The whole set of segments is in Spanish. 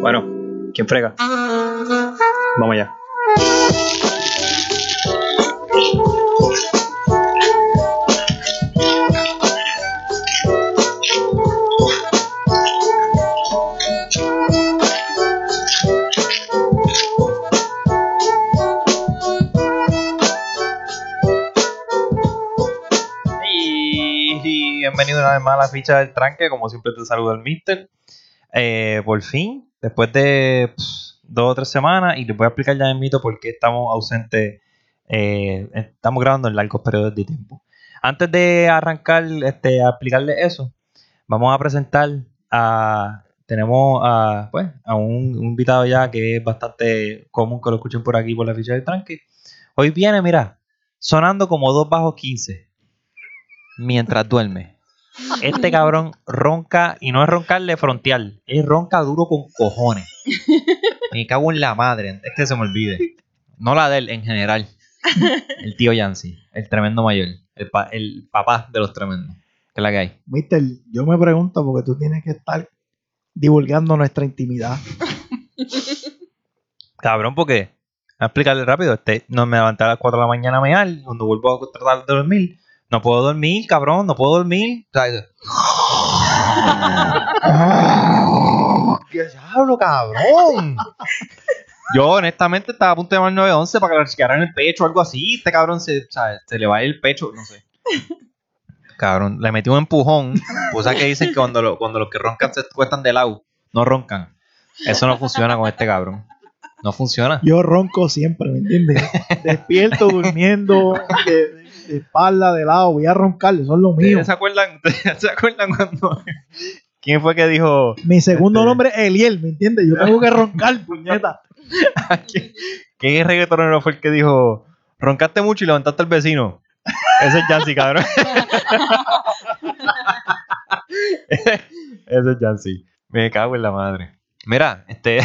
Bueno, ¿quién frega? Vamos allá. Bienvenido una vez más a la ficha del tranque, como siempre te saluda el Mister. Eh, por fin, después de pss, dos o tres semanas, y les voy a explicar ya en mito por qué estamos ausentes, eh, estamos grabando en largos periodos de tiempo. Antes de arrancar este, a explicarles eso, vamos a presentar a... Tenemos a, pues, a un, un invitado ya que es bastante común que lo escuchen por aquí por la ficha del tranque. Hoy viene, mira, sonando como dos bajos 15 mientras duerme. Este cabrón ronca, y no es roncarle frontal, es ronca duro con cojones. Me cago en la madre, es que se me olvide. No la de él, en general. El tío Yancy, el tremendo mayor, el, pa- el papá de los tremendos. ¿Qué es la que hay? Mister, yo me pregunto porque tú tienes que estar divulgando nuestra intimidad. Cabrón, porque, a explicarle rápido, este, no me levanté a las 4 de la mañana a mear, cuando vuelvo a tratar de dormir, no puedo dormir, cabrón, no puedo dormir. O sea, ¿Qué diablo, cabrón? Yo, honestamente, estaba a punto de llamar al 911 para que le chequearan el pecho o algo así. Este cabrón se, o sea, se le va a ir el pecho, no sé. Cabrón, le metí un empujón. Cosa que dicen que cuando, lo- cuando los que roncan se cuestan de lado, no roncan. Eso no funciona con este cabrón. No funciona. Yo ronco siempre, ¿me entiendes? Despierto, durmiendo, de, de espalda, de lado, voy a roncar, eso es lo mío. ¿Se acuerdan, ¿Se acuerdan cuando... ¿Quién fue que dijo... Mi segundo Este- nombre es Eliel, ¿me entiendes? Yo tengo que roncar, puñeta. ¿Quién, quién reggaetonero fue el que dijo... Roncaste mucho y levantaste al vecino? Ese es Yancy, cabrón. Ese es Yancy. Me cago en la madre. Mira, este...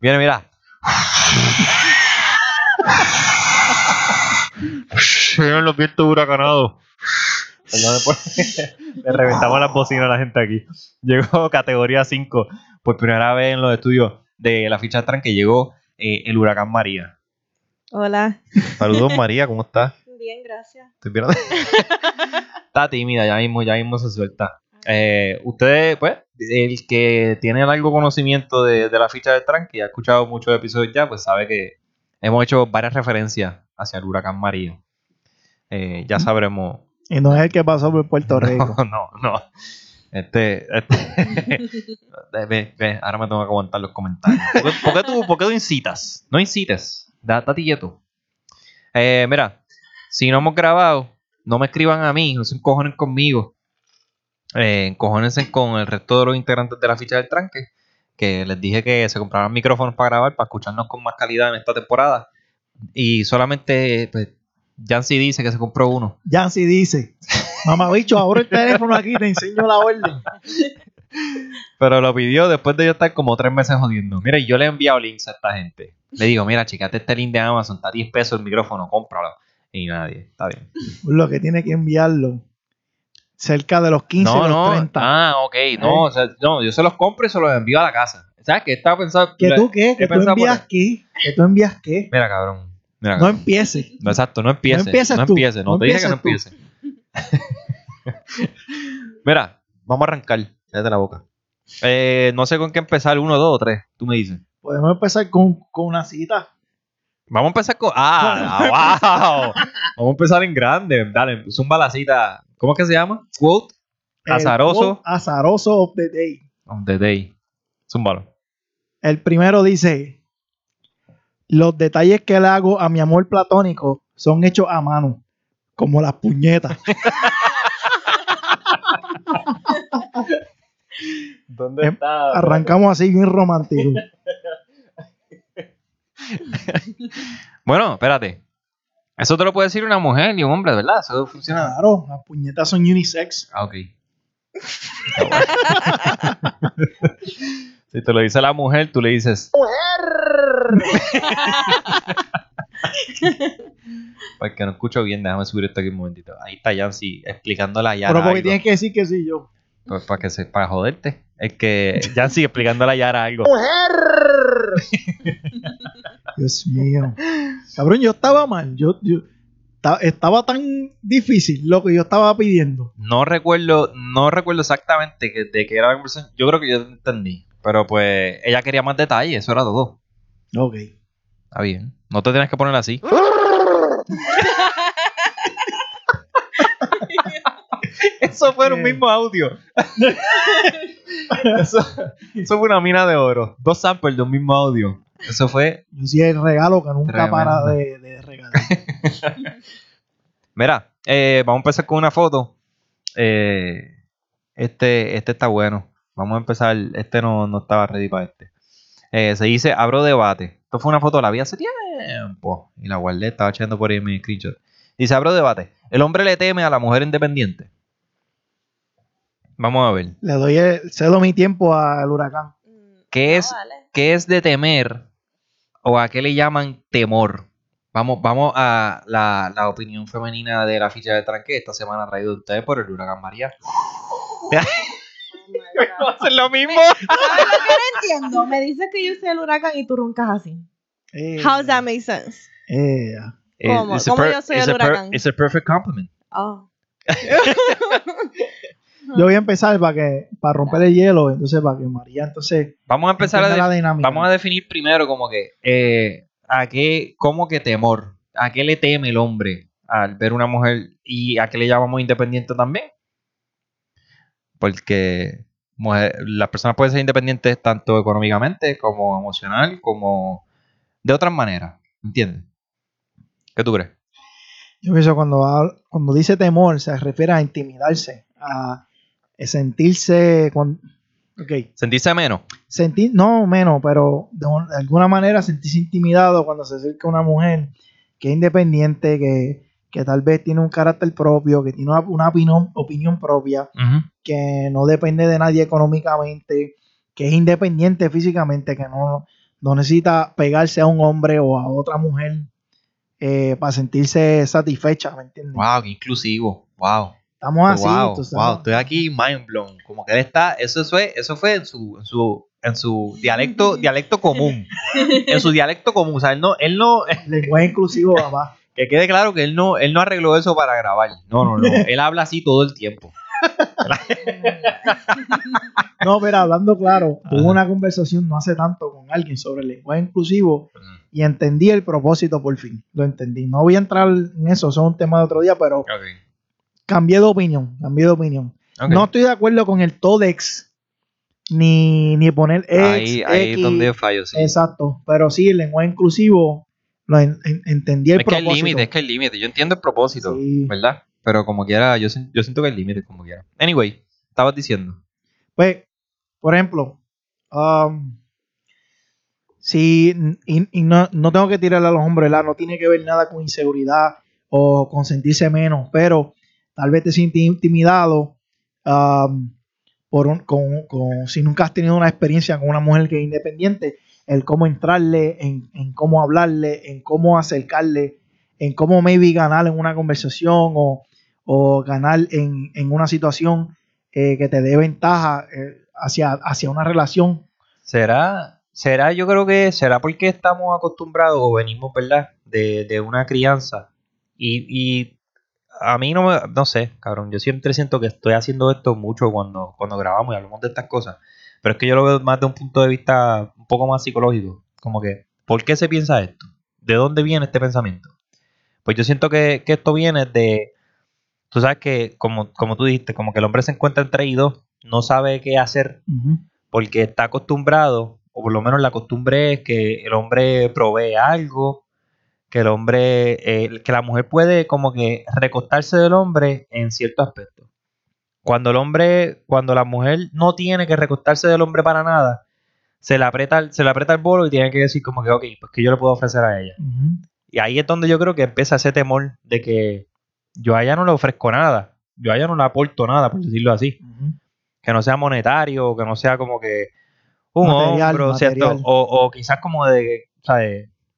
Mira, mira. Vienen los vientos huracanados. Perdón, por- Le reventamos las bocinas a la gente aquí. Llegó categoría 5 por primera vez en los estudios de la ficha trans que llegó eh, el huracán María. Hola. Saludos María, ¿cómo estás? Bien, gracias. Estoy viendo- Está tímida, ya mismo, ya mismo se suelta. Eh, ustedes, pues, el que tiene algo conocimiento de, de la ficha del trans, que ya ha escuchado muchos episodios ya, pues sabe que hemos hecho varias referencias hacia el huracán María. Eh, ya sabremos Y no es el que pasó por Puerto Rico. no, no, no. Este, este ve, ve, ahora me tengo que aguantar los comentarios. ¿Por qué, por qué tú, por qué tú incitas? No incites. Da, date quieto. Eh, mira, si no hemos grabado, no me escriban a mí, no se encojonen conmigo. Eh, encojónense con el resto de los integrantes de la ficha del tranque. Que les dije que se compraran micrófonos para grabar, para escucharnos con más calidad en esta temporada. Y solamente, pues, Jancy dice que se compró uno. Yancy dice, mamá bicho, abro el teléfono aquí, te enseño la orden. Pero lo pidió después de yo estar como tres meses jodiendo. Mira, y yo le he enviado links a esta gente. Le digo, mira, checate este link de Amazon, está a 10 pesos el micrófono, cómpralo. Y nadie, está bien. Lo que tiene que enviarlo cerca de los 15 no, los no. 30. Ah, ok, no, o sea, no, yo se los compro y se los envío a la casa. ¿Sabes qué? Estaba pensando. ¿Que tú qué? ¿Que tú envías qué? ¿Que tú envías qué? Mira, cabrón. Mira, No empieces. No, exacto, no empiece. No empieces no tú. no, No te dije que no empieces empiece. Mira, vamos a arrancar. Cállate la boca. Eh, no sé con qué empezar, uno, dos o tres. Tú me dices. Podemos empezar con, con una cita. Vamos a empezar con. ¡Ah! ¡Wow! Vamos a empezar en grande. Dale, zumba la cita. ¿Cómo es que se llama? Quote El Azaroso. quote Azaroso of the day. of the day. Zúmbalo. El primero dice: Los detalles que le hago a mi amor platónico son hechos a mano, como las puñetas. ¿Dónde Em, Arrancamos así, bien romántico. Bueno, espérate. Eso te lo puede decir una mujer y un hombre, ¿verdad? Eso funciona. Claro, las puñetas son unisex. Ah, ok. si te lo dice la mujer, tú le dices. Porque no escucho bien, déjame subir esto aquí un momentito. Ahí está Yancy explicándola ya. Pero porque algo. tienes que decir que sí yo. Pues para que se, para joderte. Es que ya sigue explicándole a Yara algo. Dios mío. Cabrón, yo estaba mal. Yo, yo ta- estaba tan difícil lo que yo estaba pidiendo. No recuerdo, no recuerdo exactamente que- de qué era la conversación. Yo creo que yo entendí. Pero pues ella quería más detalles, eso era todo. Ok. Está bien. No te tienes que poner así. Eso fue un mismo audio. eso, eso fue una mina de oro. Dos samples de un mismo audio. Eso fue. Yo sí el regalo que nunca Tremendo. para de, de regalar. Mira, eh, vamos a empezar con una foto. Eh, este, este está bueno. Vamos a empezar. Este no, no estaba ready para este. Eh, se dice Abro debate. Esto fue una foto, la vi hace tiempo. Y la guardé, estaba echando por ahí mi screenshot. Dice Abro debate. El hombre le teme a la mujer independiente. Vamos a ver. Le doy el- cedo mi tiempo al huracán. ¿Qué es, Mm, vale. qué es de temer o a qué le llaman temor? Vamos, vamos a la, la opinión femenina de la ficha de tranque esta semana traído de ustedes por el huracán María. A hacer lo mismo. ¿Sabes lo que no entiendo? Me dices que yo soy el huracán y tú roncas así. Eh, How does that make sense? eh, ¿Cómo? A ¿Cómo per- yo soy el huracán? It's a perfect compliment. Oh. Yo voy a empezar para que para romper el hielo, entonces para que María entonces Vamos a empezar a, la dinámica. vamos a definir primero como que eh, a qué, cómo que temor, a qué le teme el hombre al ver una mujer y a qué le llamamos independiente también. Porque mujer- las personas pueden ser independientes tanto económicamente como emocional, como de otras maneras. ¿Entiendes? ¿Qué tú crees? Yo pienso cuando cuando dice temor se refiere a intimidarse, a sentirse con ok, ¿Sentirse menos? sentir no menos, pero de, un- de alguna manera sentirse intimidado cuando se acerca una mujer que es independiente, que, que tal vez tiene un carácter propio, que tiene una, una opinión, opinión propia, que no depende de nadie económicamente, que es independiente físicamente, que no, no necesita pegarse a un hombre o a otra mujer eh, para sentirse satisfecha, ¿me entiendes? Wow, qué inclusivo. Wow. Estamos así, wow, tú sabes. wow, estoy aquí mind blown. Como que él está, eso fue, eso fue en su, en su, en su dialecto, dialecto común. En su dialecto común. O sea, él no, él no, Lenguaje inclusivo, papá. que quede claro que él no, él no arregló eso para grabar. No, no, no. Él habla así todo el tiempo. No, pero hablando claro, tuve Ajá. una conversación no hace tanto con alguien sobre el lenguaje inclusivo y entendí el propósito por fin. Lo entendí. No voy a entrar en eso, eso es un tema de otro día, pero Ok. Cambié de opinión, cambié de opinión. No estoy de acuerdo con el todex, ni, ni poner ex, ahí, ahí es donde fallo, sí. Exacto, pero sí, el lenguaje inclusivo, lo en- en- entendí el Es que hay propósito. límite, es que hay límite. Yo entiendo el propósito, Sí. ¿verdad? Pero como quiera, yo, yo siento que hay límite como quiera. Anyway, estabas diciendo. Pues, por ejemplo, um, si y, y no, no tengo que tirarle a los hombres, ¿verdad? no tiene que ver nada con inseguridad o con sentirse menos, pero tal vez te sientes intimidado um, por un, con, con- si nunca has tenido una experiencia con una mujer que es independiente, el cómo entrarle, en, en cómo hablarle, en cómo acercarle, en cómo maybe ganar en una conversación o, o ganar en, en una situación eh, que te dé ventaja eh, hacia, hacia una relación. ¿Será, será, yo creo que será porque estamos acostumbrados o venimos, ¿verdad? De, de una crianza. Y, y a mí no me, no sé, cabrón, yo siempre siento que estoy haciendo esto mucho cuando, cuando grabamos y hablamos de estas cosas. Pero es que yo lo veo más de un punto de vista un poco más psicológico. Como que, ¿por qué se piensa esto? ¿De dónde viene este pensamiento? Pues yo siento que, que esto viene de, tú sabes que, como, como tú dijiste, como que el hombre se encuentra entre y dos, no sabe qué hacer porque está acostumbrado, o por lo menos la costumbre es que el hombre provee algo, que el hombre, eh, que la mujer puede como que recostarse del hombre en cierto aspecto. Cuando el hombre, cuando la mujer no tiene que recostarse del hombre para nada, se le aprieta, el- se le aprieta el bolo y tiene que decir como que, ok, pues que yo le puedo ofrecer a ella. Y ahí es donde yo creo que empieza ese temor de que yo a ella no le ofrezco nada, yo a ella no le aporto nada, por decirlo así que no sea monetario, que no sea como que un Material, hombro, ¿cierto? O, o quizás como de.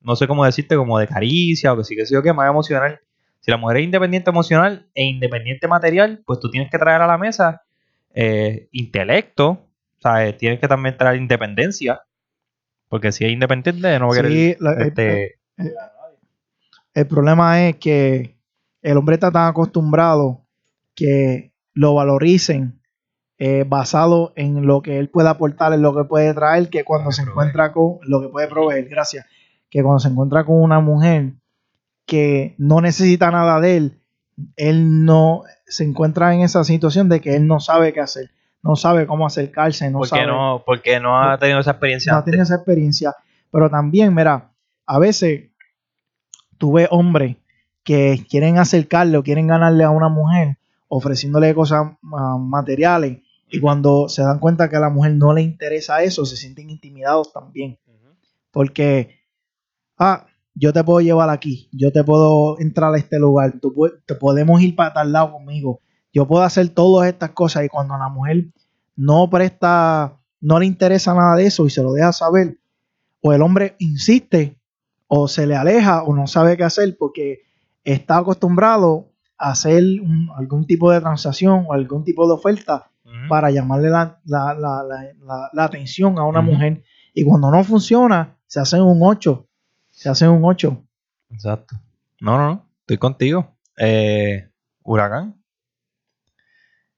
No sé cómo decirte, como de caricia o que sí que sí o que más emocional. Si la mujer es independiente emocional e independiente material, pues tú tienes que traer a la mesa eh, intelecto, ¿sabes? Tienes que también traer independencia. Porque si es independiente, no va a querer. Eh, este, El problema es que el hombre está tan acostumbrado que lo valoricen eh, basado en lo que él puede aportar, en lo que puede traer, que cuando se encuentra con lo que puede proveer, gracias, que cuando se encuentra con una mujer que no necesita nada de él, él no se encuentra en esa situación de que él no sabe qué hacer, no sabe cómo acercarse, no porque, sabe no, porque no ha tenido esa experiencia. no antes. tiene esa experiencia. Pero también, mira, a veces tú ves hombres que quieren acercarle o quieren ganarle a una mujer ofreciéndole cosas ah, materiales y cuando se dan cuenta que a la mujer no le interesa eso, se sienten intimidados también. Porque, ah, yo te puedo llevar aquí, yo te puedo entrar a este lugar, tú te podemos ir para tal lado conmigo, yo puedo hacer todas estas cosas y cuando la mujer no presta, no le interesa nada de eso y se lo deja saber, o el hombre insiste, o se le aleja, o no sabe qué hacer porque está acostumbrado a hacer un- algún tipo de transacción o algún tipo de oferta para llamarle la, la- la- la- la- la atención a una mujer. Y cuando no funciona, se hace un 8. Se hace un 8. Exacto. No, no, no. Estoy contigo. Eh, huracán.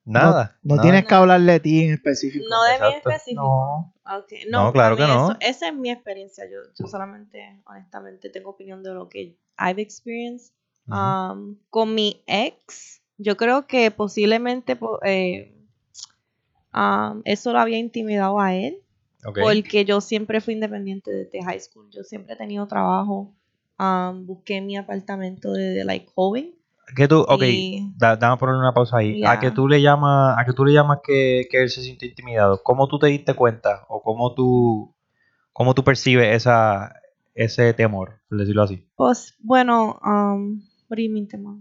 Nada. No nada. tienes que hablarle de ti en específico. No de mí Exacto. específico. No. No, No, claro que no. eso- esa es mi experiencia. Yo, yo solamente, honestamente, tengo opinión de lo que I've experienced. Um, con mi ex, yo creo que posiblemente po- eh, um, eso lo había intimidado a él. Porque yo siempre fui independiente desde high school. Yo siempre he tenido trabajo. um, busqué mi apartamento desde like joven. ¿Qué tú, ok, y- da- dame poner una pausa ahí. ¿A qué tú le llamas, a qué tú le llamas que, que él se siente intimidado? ¿Cómo tú te diste cuenta? ¿O cómo tú, cómo tú percibes esa, ese temor, por decirlo así? Pues, bueno, um, what do you mean, Tema?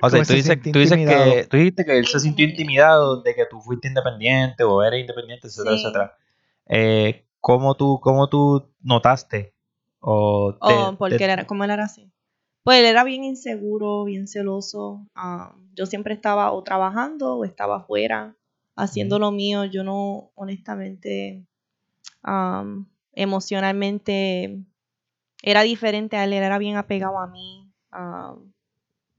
O sea, tú se dices, tú dices que, tú dijiste que él se sintió intimidado de que tú fuiste independiente o eres independiente, etcétera, Sí. etcétera. Eh, ¿cómo, tú, ¿Cómo tú notaste? O te- Oh, porque te- él era, como él era así. Pues él era bien inseguro, bien celoso. ah, yo siempre estaba o trabajando o estaba afuera haciendo lo mío. Yo no, honestamente, am, emocionalmente, era diferente a él. Él era bien apegado a mí. um,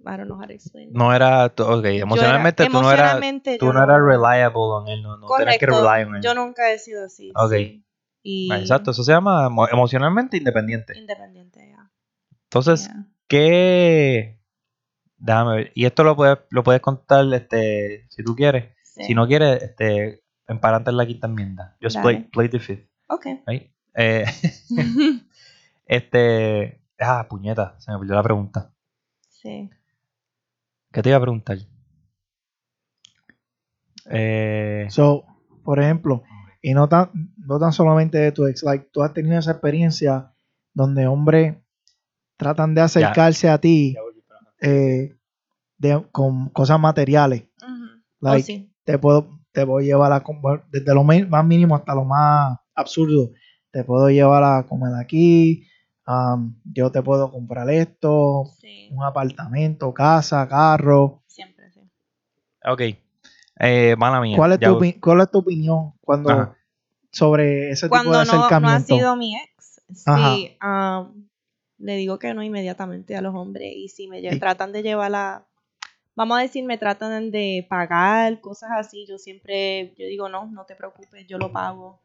I don't know how to explain. no era, ok, era- emocionalmente tú no eras, emocionalmente tú no eras reliable on él, no, no tenías que Correcto. rely on él. Yo nunca he sido así. Ok. sí. Y Ah, Exacto, eso se llama emo- emocionalmente independiente. Independiente, ya. Entonces, Yeah. ¿qué? Déjame ver. Y esto lo puedes, lo puedes contar este, si tú quieres. Sí. Si no quieres, este, emparante en la quinta enmienda. Just play, play the fifth. Ok. right? Eh, este. Ah, puñeta, se me perdió la pregunta. sí. ¿Qué te iba a preguntar? Eh, So, por ejemplo, y no tan, no tan solamente de tu ex, like, tú has tenido esa experiencia donde hombres tratan de acercarse a ti eh, de- con cosas materiales. Like, oh, sí. te puedo, te puedo llevar a comer, desde lo más mínimo hasta lo más absurdo. Te puedo llevar a comer aquí, um, yo te puedo comprar esto, Sí. un apartamento, casa, carro. Siempre, sí. ok. Eh, mala mía. ¿Cuál es, tu, ¿Cuál es tu opinión cuando Ajá. sobre ese tipo Cuando de no, no ha acercamiento? sido mi ex, sí, am, le digo que no inmediatamente a los hombres. Y si me tratan de llevar la. Vamos a decir, me tratan de pagar, cosas así. Yo siempre, yo digo, no, no te preocupes, yo lo pago.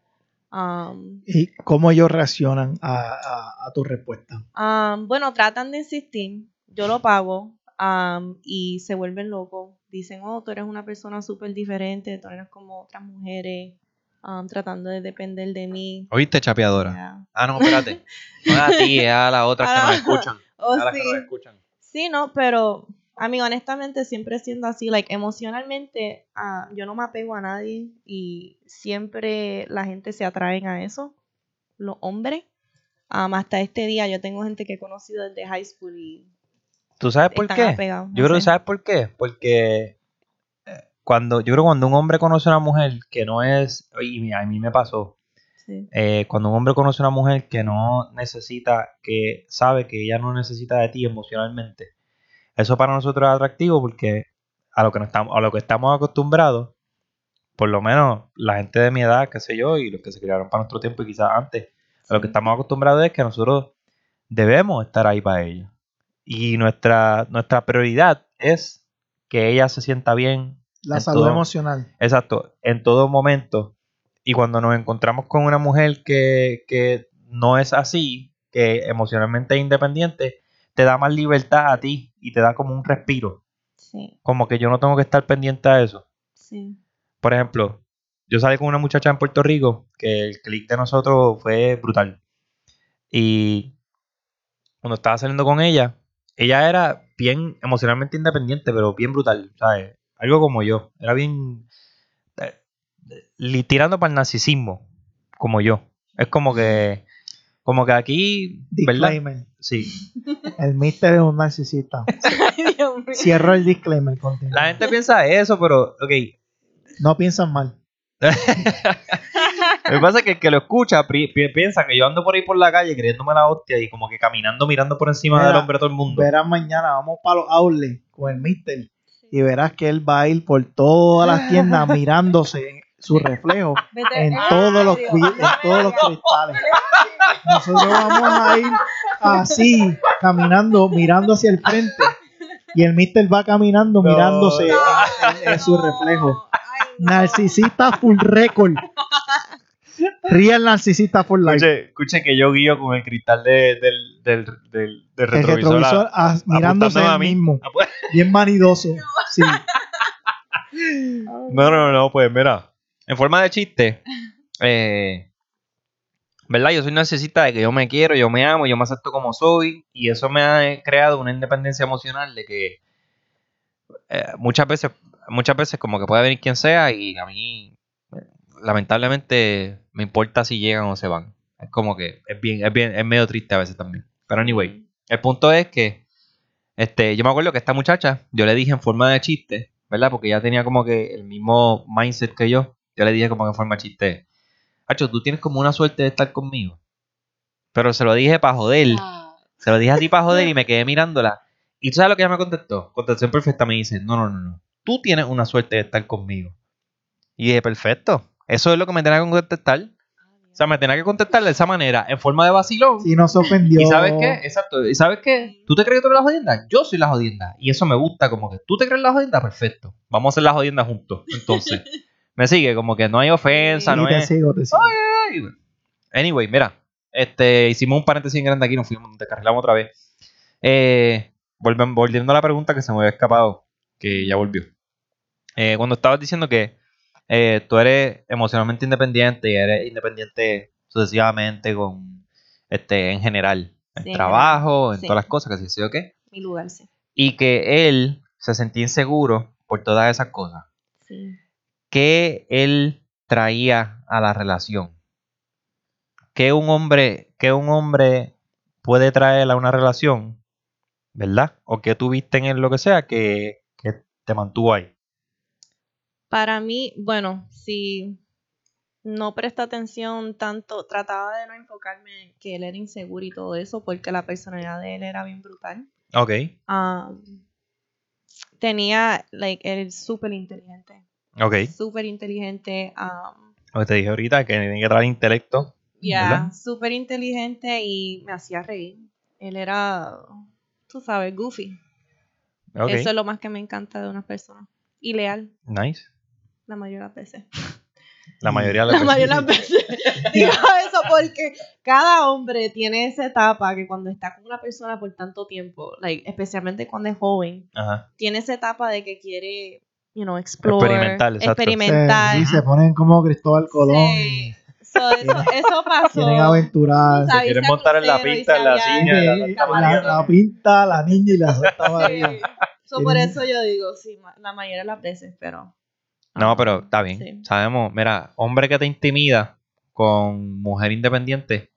Am, ¿Y cómo ellos reaccionan a, a- a tu respuesta? Am, bueno, tratan de insistir, yo lo pago am, y se vuelven locos. Dicen, oh, tú eres una persona súper diferente, tú eres como otras mujeres, am, tratando de depender de mí. ¿Oíste, chapeadora? Ah, no, espérate. No es a ti, es a las otras que nos escuchan. Oh, a las sí. que nos escuchan. Sí, no, pero a mí honestamente siempre siendo así, like emocionalmente, ah, yo no me apego a nadie y siempre la gente se atraen a eso, los hombres. Am, hasta este día yo tengo gente que he conocido desde high school y ¿Tú sabes por qué? apegados. no Yo creo que sabes por qué, porque eh, cuando yo creo cuando un hombre conoce a una mujer que no es y a mí me pasó, Sí. eh, cuando un hombre conoce a una mujer que no necesita, que sabe que ella no necesita de ti emocionalmente, eso para nosotros es atractivo porque a lo que estamos, a lo que estamos acostumbrados, por lo menos la gente de mi edad, qué sé yo, y los que se criaron para nuestro tiempo y quizás antes, a lo que estamos acostumbrados es que nosotros debemos estar ahí para ella. Y nuestra, nuestra prioridad es que ella se sienta bien. La salud todo- emocional. Exacto, en todo momento. Y cuando nos encontramos con una mujer que, que no es así, que emocionalmente es independiente, te da más libertad a ti y te da como un respiro. Sí, Como que yo no tengo que estar pendiente a eso. sí. Por ejemplo, yo salí con una muchacha en Puerto Rico que el click de nosotros fue brutal. Y cuando estaba saliendo con ella, ella era bien emocionalmente independiente, pero bien brutal, ¿sabes? Algo como yo. Era bien. eh, tirando para el narcisismo, como yo. Es como que. Como que aquí. ¿Verdad? Disclaimer. Sí. El mister es un narcisista. Ay, Dios mío. Cierro el disclaimer. continúa. La gente piensa eso, pero. Ok. No piensan mal. Lo que pasa es que el que lo escucha piensa que yo ando por ahí por la calle creyéndome la hostia y como que caminando mirando por encima Mira, del hombre de todo el mundo. Verás mañana, vamos para los outlets con el mister. Y verás que él va a ir por todas las tiendas mirándose su reflejo en Ay, todos los, en todos los cristales. Nosotros vamos a ir así, caminando, mirando hacia el frente. Y el mister va caminando No. mirándose No. en, en- en su reflejo. Narcisista full record. Real narcisista for life. Escuche, escuche que yo guío con el cristal de- del, del, del, del El retrovisor. retrovisor a- mirándose a mí. mismo. Ah, pues. Bien vanidoso. Sí. No, no, no, pues mira. En forma de chiste, eh, ¿verdad? Yo soy narcisista de que yo me quiero, yo me amo, yo me acepto como soy. Y eso me ha creado una independencia emocional de que eh, muchas veces, muchas veces como que puede venir quien sea y a mí, lamentablemente, me importa si llegan o se van. Es como que es bien, es bien, es medio triste a veces también. Pero anyway, el punto es que este, yo me acuerdo que esta muchacha, yo le dije en forma de chiste, ¿verdad? Porque ella tenía como que el mismo mindset que yo. Yo le dije como que en forma chiste, Hacho, tú tienes como una suerte de estar conmigo. Pero se lo dije para joder. Se lo dije a ti para joder y me quedé mirándola. ¿Y tú sabes lo que ella me contestó? Contestación perfecta. Me dice, no, no, no, no. Tú tienes una suerte de estar conmigo. Y dije, perfecto. Eso es lo que me tenía que contestar. O sea, me tenía que contestar de esa manera, en forma de vacilón. Si no se ofendió. ¿Y sabes qué? Exacto. ¿Y sabes qué? ¿Tú te crees que tú eres la jodienda? Yo soy la jodienda. Y eso me gusta, como que tú te crees la jodienda, perfecto. Vamos a hacer la jodienda juntos. Entonces, me sigue, como que no hay ofensa, no te es. sigo, te sigo. Ay, güey. Anyway, mira. Este, hicimos un paréntesis bien grande aquí, nos fuimos, descarrilamos otra vez. Eh, volven- volviendo a la pregunta que se me había escapado, que ya volvió. Eh, cuando estabas diciendo que eh, tú eres emocionalmente independiente y eres independiente sucesivamente con este en general, en Sí, en trabajo, en sí. todas las cosas, que sí, sí o qué. Mi lugar, sí. Y que él se sentía inseguro por todas esas cosas. Sí. ¿Qué él traía a la relación? ¿Qué un hombre, qué un hombre puede traer a una relación? ¿Verdad? O que tuviste en él lo que sea que, que te mantuvo ahí. Para mí, bueno, si no presta atención tanto, trataba de no enfocarme en que él era inseguro y todo eso, porque la personalidad de él era bien brutal. Ok. Um, tenía, like, él es súper inteligente. Ok. Súper inteligente. Um, Lo que te dije ahorita, que tiene que traer intelecto. ya, ¿Verdad? súper inteligente y me hacía reír. Él era, tú sabes, goofy. Ok. Eso es lo más que me encanta de una persona. Y leal, Nice. la mayoría de las veces. La mayoría de La las mayoría de las veces. Digo eso porque cada hombre tiene esa etapa que cuando está con una persona por tanto tiempo, like, especialmente cuando es joven, Ajá. tiene esa etapa de que quiere, you know, explore, Experimentar, exacto. experimentar. Se, sí, se ponen como Cristóbal Colón. Sí. So, eso, eso pasó. Quieren aventurar. Se quieren montar en la irse en la silla, Sí, la- la, Santa la- María. la pinta, la niña y la Santa María. Sí. So, por eso yo digo, sí, la mayoría de las veces, pero... No, pero está bien. sí. Sabemos, mira, hombre que te intimida con mujer independiente,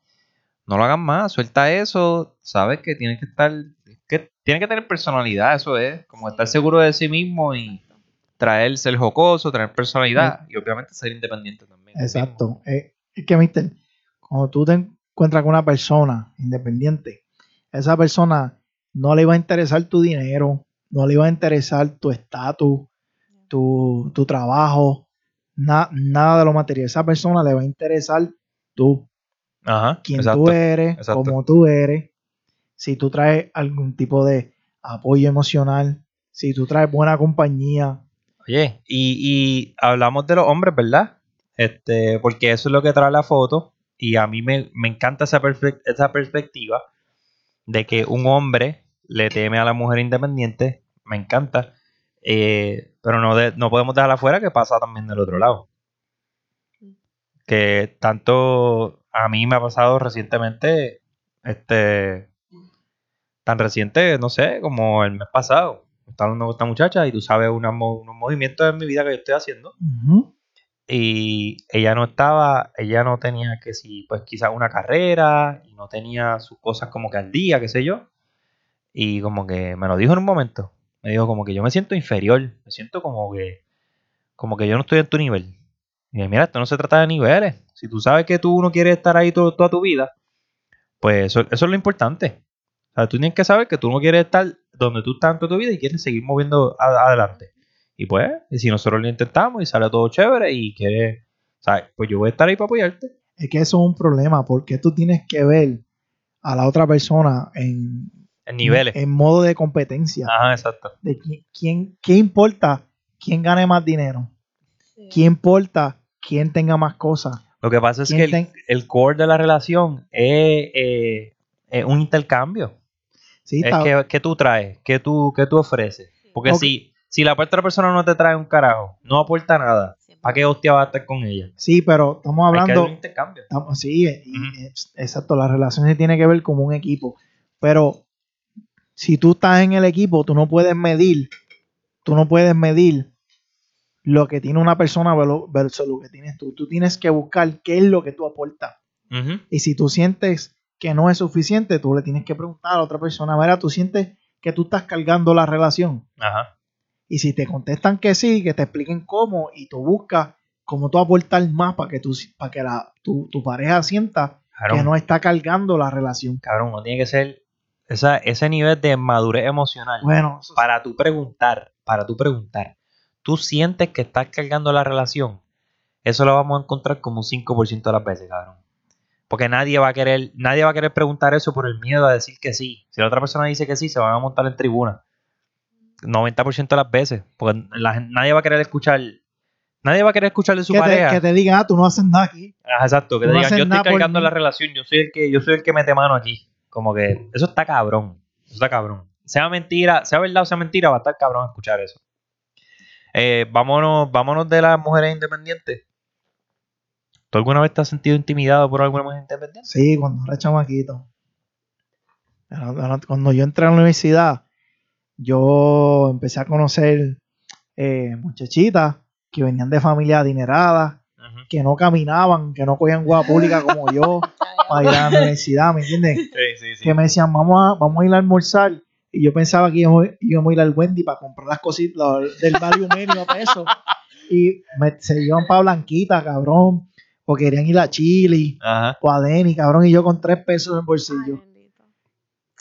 no lo hagan más, suelta eso, sabes que tienes que estar, que tiene que tener personalidad, eso es, como Sí. estar seguro de sí mismo y traer ser jocoso, tener personalidad y obviamente ser independiente también. Exacto. Eh, es que, mister, cuando tú te encuentras con una persona independiente, esa persona no le va a interesar tu dinero, no le va a interesar tu estatus, tu, tu trabajo, na- nada de lo material. Esa persona le va a interesar tú, Ajá. quién exacto. tú eres, exacto. cómo tú eres, si tú traes algún tipo de apoyo emocional, si tú traes buena compañía. Oye, y, y hablamos de los hombres, ¿verdad? Este, porque eso es lo que trae la foto. Y a mí me, me encanta esa, perspectiva de que un hombre le teme a la mujer independiente. Me encanta. Eh, pero no, de- no podemos dejar afuera que pasa también del otro lado. Que tanto a mí me ha pasado recientemente, este, tan reciente, no sé, como el mes pasado. Estaba hablando con esta muchacha y tú sabes mo- unos movimientos en mi vida que yo estoy haciendo. Y ella no estaba, ella no tenía que si, pues quizás una carrera y no tenía sus cosas como que al día, qué sé yo. Y como que me lo dijo en un momento. Me dijo como que yo me siento inferior, me siento como que, como que yo no estoy en tu nivel. Y dije, mira, esto no se trata de niveles. Si tú sabes que tú no quieres estar ahí todo- toda tu vida, pues eso, eso es lo importante. O sea, tú tienes que saber que tú no quieres estar donde tú estás en toda tu vida y quieres seguir moviendo a- adelante. Y pues, y si nosotros lo intentamos y sale todo chévere y quieres, ¿sabes? Pues yo voy a estar ahí para apoyarte. Es que eso es un problema, porque tú tienes que ver a la otra persona en, En niveles. en modo de competencia. Ajá, exacto. De qui- quién, ¿Qué importa quién gane más dinero? ¿Qué importa quién tenga más cosas? Lo que pasa es ¿Quién que el, ten- el core de la relación es, eh, es un intercambio. Sí, Es que, que tú traes, que tú, que tú ofreces. Porque Ok. si, si la otra persona no te trae un carajo, no aporta nada, ¿para qué hostia vas a estar con ella? sí, pero estamos Hay que hablando. darle un intercambio. estamos- sí, eh, y- Ujú. es- exacto, la relación se tiene que ver como un equipo. Pero si tú estás en el equipo, tú no puedes medir, tú no puedes medir lo que tiene una persona versus lo que tienes tú. Tú tienes que buscar qué es lo que tú aportas. Y si tú sientes que no es suficiente, tú le tienes que preguntar a la otra persona, mira, tú sientes que tú estás cargando la relación. Ajá. Y si te contestan que sí, que te expliquen cómo y tú buscas cómo tú aportar más para que, tú, para que la, tu, tu pareja sienta Cabrón, que no está cargando la relación. cabrón, no tiene que ser esa, ese nivel de madurez emocional. Bueno, para tú preguntar, para tú preguntar, ¿tú sientes que estás cargando la relación? Eso lo vamos a encontrar como un 5% de las veces, cabrón. Porque nadie va a querer, nadie va a querer preguntar eso por el miedo a decir que sí. Si la otra persona dice que sí, se van a montar en tribuna. 90% de las veces. Porque la nadie va a querer escuchar. Nadie va a querer escuchar de su que, te, pareja. que te digan, ah, tú no haces nada aquí. Ah, exacto, que tú te no digan, yo estoy cargando mí". la relación, yo soy el que, yo soy el que mete mano aquí. Como que eso está cabrón. Eso está cabrón. Sea mentira, sea verdad o sea mentira, va a estar cabrón escuchar eso. Eh, vámonos, vámonos de las mujeres independientes. ¿Tú alguna vez te has sentido intimidado por alguna mujer independiente? Sí, cuando era chamaquito. Cuando yo entré a la universidad, yo empecé a conocer eh, muchachitas que venían de familias adineradas, que no caminaban, que no cogían guagua pública como yo para ir a la universidad, ¿me entiendes? Sí, sí, sí. Que me decían, vamos a, vamos a ir a almorzar. Y yo pensaba que íbamos, íbamos a ir al Wendy para comprar las cositas del value menu a peso. Y me, se iban para Blanquita, cabrón. O querían ir a Chile, Ajá. o a Denny, cabrón. Y yo con tres pesos en el bolsillo.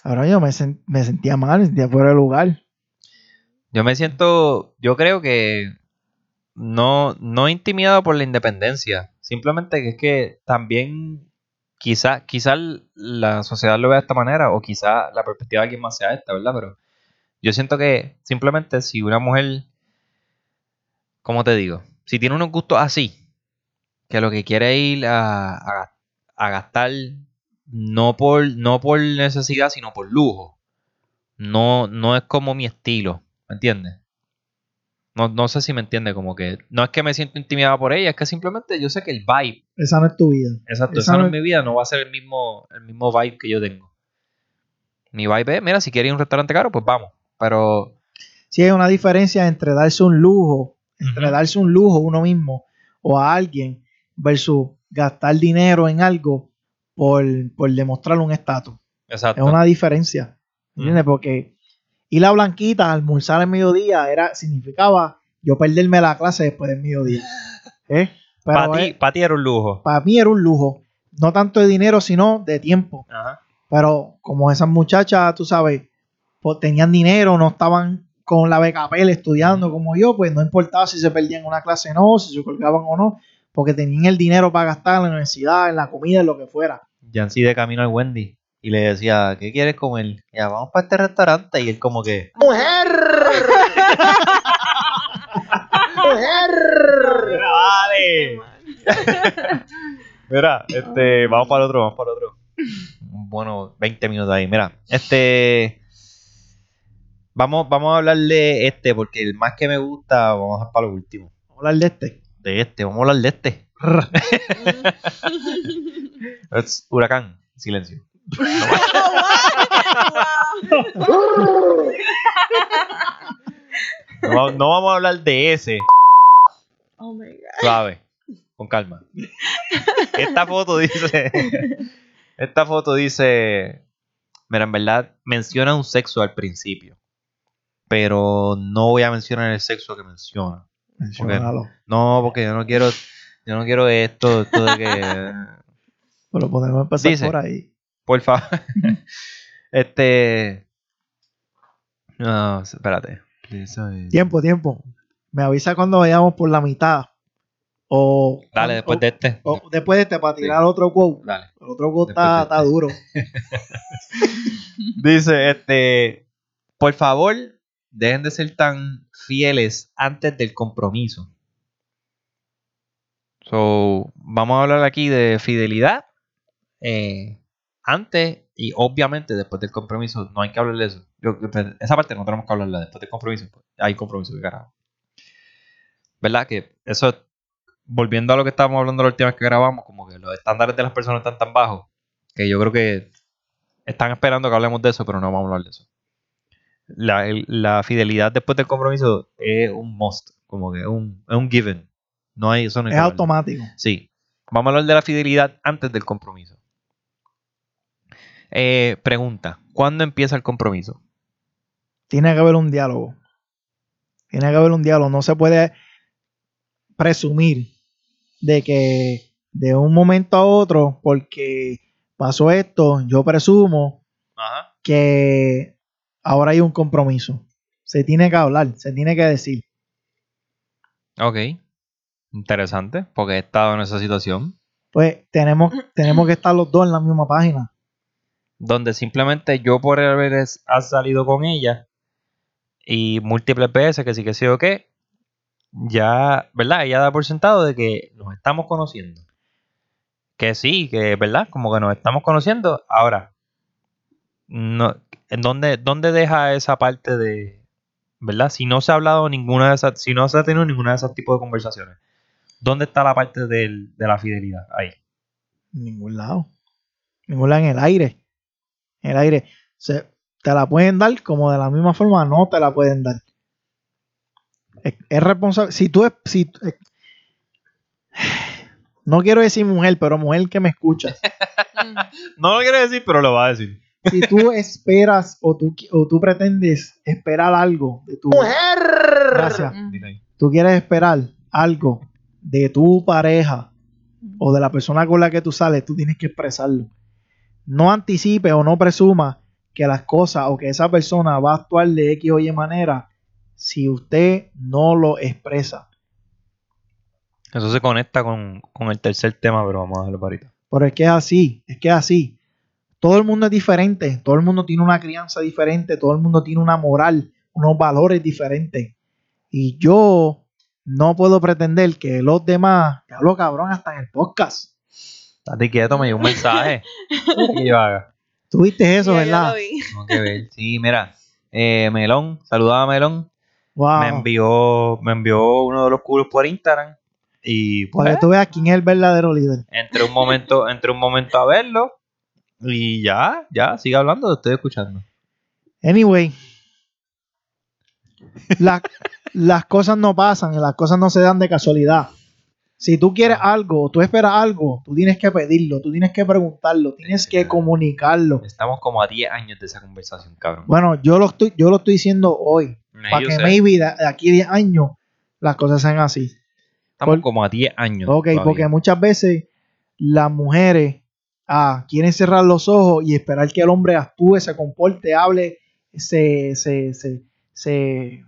Cabrón, yo me, sen- me sentía mal, me sentía fuera de lugar. Yo me siento, yo creo que no, no intimidado por la independencia. Simplemente que es que también quizá, quizá la sociedad lo vea de esta manera o quizá la perspectiva de alguien más sea esta, ¿verdad? Pero yo siento que simplemente si una mujer, ¿cómo te digo? Si tiene unos gustos así, que lo que quiere ir a, a- a gastar no por, no por necesidad, sino por lujo. No, no es como mi estilo, ¿me entiendes? No, no sé si me entiende, como que no es que me siento intimidado por ella, es que simplemente yo sé que el vibe, Esa no es tu vida. exacto, Esa esa no es mi vida, no va a ser el mismo, el mismo vibe que yo tengo. Mi vibe es, mira, si quieres ir a un restaurante caro, pues vamos. Pero, Sí hay una diferencia entre darse un lujo, entre darse un lujo uno mismo o a alguien versus gastar dinero en algo por, por demostrar un estatus. exacto. Es una diferencia. ¿Entiendes? Porque ir a Blanquita a almorzar al mediodía era, significaba yo perderme la clase después del mediodía. ¿Eh? Para ti, eh, pa' ti era un lujo. para mí era un lujo. No tanto de dinero, sino de tiempo. Ajá. Pero como esas muchachas, tú sabes, pues, tenían dinero, no estaban con la becapel estudiando como yo, pues no importaba si se perdían una clase o no, si se colgaban o no, porque tenían el dinero para gastar en la universidad, en la comida, en lo que fuera. Yancy de camino al Wendy y le decía, ¿qué quieres comer? Ya, vamos para este restaurante. Y él como que, ¡Mujer! ¡Mujer! vale. Mira, este, vamos para el otro, vamos para el otro. Bueno, 20 minutos ahí. Mira, este. Vamos, vamos a hablar de este, porque el más que me gusta, vamos a para lo último. Vamos a hablar de este. De este, vamos a hablar de este. Es huracán, silencio. No, no vamos a hablar de ese. Oh my god. Suave, con calma. Esta foto dice. Esta foto dice. Mira, en verdad menciona un sexo al principio. Pero no voy a mencionar el sexo que menciona. Menciónalo. No, porque yo no quiero. Yo no quiero esto, esto de que. Pero podemos empezar Dice. por ahí. Por favor. este. No, espérate. Tiempo, tiempo. Me avisa cuando vayamos por la mitad. O. Dale, después o- de este. o después de este, para tirar otro quote. Dale. El otro quote Después está, de está este. duro. Dice, este, por favor, dejen de ser tan fieles antes del compromiso. So, vamos a hablar aquí de fidelidad eh, antes y obviamente después del compromiso. No hay que hablar de eso. Yo- esa parte no tenemos que hablarla después del compromiso. pues, Hay compromiso, qué carajo. ¿Verdad? Que eso, volviendo a lo que estábamos hablando la última vez que grabamos, como que los estándares de las personas están tan bajos que yo creo que están esperando que hablemos de eso, pero no vamos a hablar de eso. La, la fidelidad después del compromiso es un must, como que es un, es un given. No hay, eso no Es hablar. automático. Sí. Vamos a hablar de la fidelidad antes del compromiso. Eh, pregunta, ¿cuándo empieza el compromiso? Tiene que haber un diálogo. Tiene que haber un diálogo. No se puede presumir de que de un momento a otro, porque pasó esto, yo presumo Ajá. que ahora hay un compromiso. Se tiene que hablar, se tiene que decir. Ok. Interesante, porque he estado en esa situación Pues tenemos, tenemos que estar los dos en la misma página. donde simplemente yo por haber salido con ella y múltiples veces que sí que sí o qué, ya, ¿verdad? Ella da por sentado de que nos estamos conociendo. Que sí, que, ¿verdad? Como que nos estamos conociendo. Ahora, no, ¿en dónde, dónde deja esa parte de, ¿verdad? Si no se ha hablado ninguna de esas, si no se ha tenido ninguna de esos tipos de conversaciones, ¿dónde está la parte del- de la fidelidad? Ahí. En ningún lado. En ningún lado en el aire. En el aire. Se, te la pueden dar como de la misma forma no te la pueden dar. Es, es responsable. Si tú es. Si, eh, no quiero decir mujer, pero mujer que me escuchas. No lo quiere decir, pero lo va a decir. Si tú esperas o tú, o tú pretendes esperar algo de tu mujer. Gracias. Tú quieres esperar algo de tu pareja o de la persona con la que tú sales, tú tienes que expresarlo. No anticipe o no presuma que las cosas o que esa persona va a actuar de X o Y manera si usted no lo expresa. Eso se conecta con, con el tercer tema, pero vamos a dejarlo para ahorita. Pero es que es así, es que es así. Todo el mundo es diferente, todo el mundo tiene una crianza diferente, todo el mundo tiene una moral, unos valores diferentes. Y yo no puedo pretender que los demás, te hablo cabrón hasta en el podcast. Estate quieto, me llegó un mensaje. que yo haga. Tuviste eso, yo ¿verdad? lo vi. Tengo que ver. Sí, mira. eh, Melón, saludaba a Melón. Wow. Me envió, me envió uno de los culos por Instagram. Y Para pues, que tú veas quién es el verdadero líder. entre un momento, entre un momento a verlo. Y ya, ya, sigue hablando, te estoy escuchando. Anyway, la- las cosas no pasan y las cosas no se dan de casualidad. Si tú quieres algo, tú esperas algo, tú tienes que pedirlo, tú tienes que preguntarlo, tienes que comunicarlo. Estamos como a 10 años de esa conversación, cabrón. Bueno, yo lo estoy, yo lo estoy diciendo hoy, para que sé. maybe de, de aquí a 10 años las cosas sean así. Estamos por- como a 10 años. Ok, todavía. porque muchas veces las mujeres ah, quieren cerrar los ojos y esperar que el hombre actúe, se comporte, hable, se, se, se, se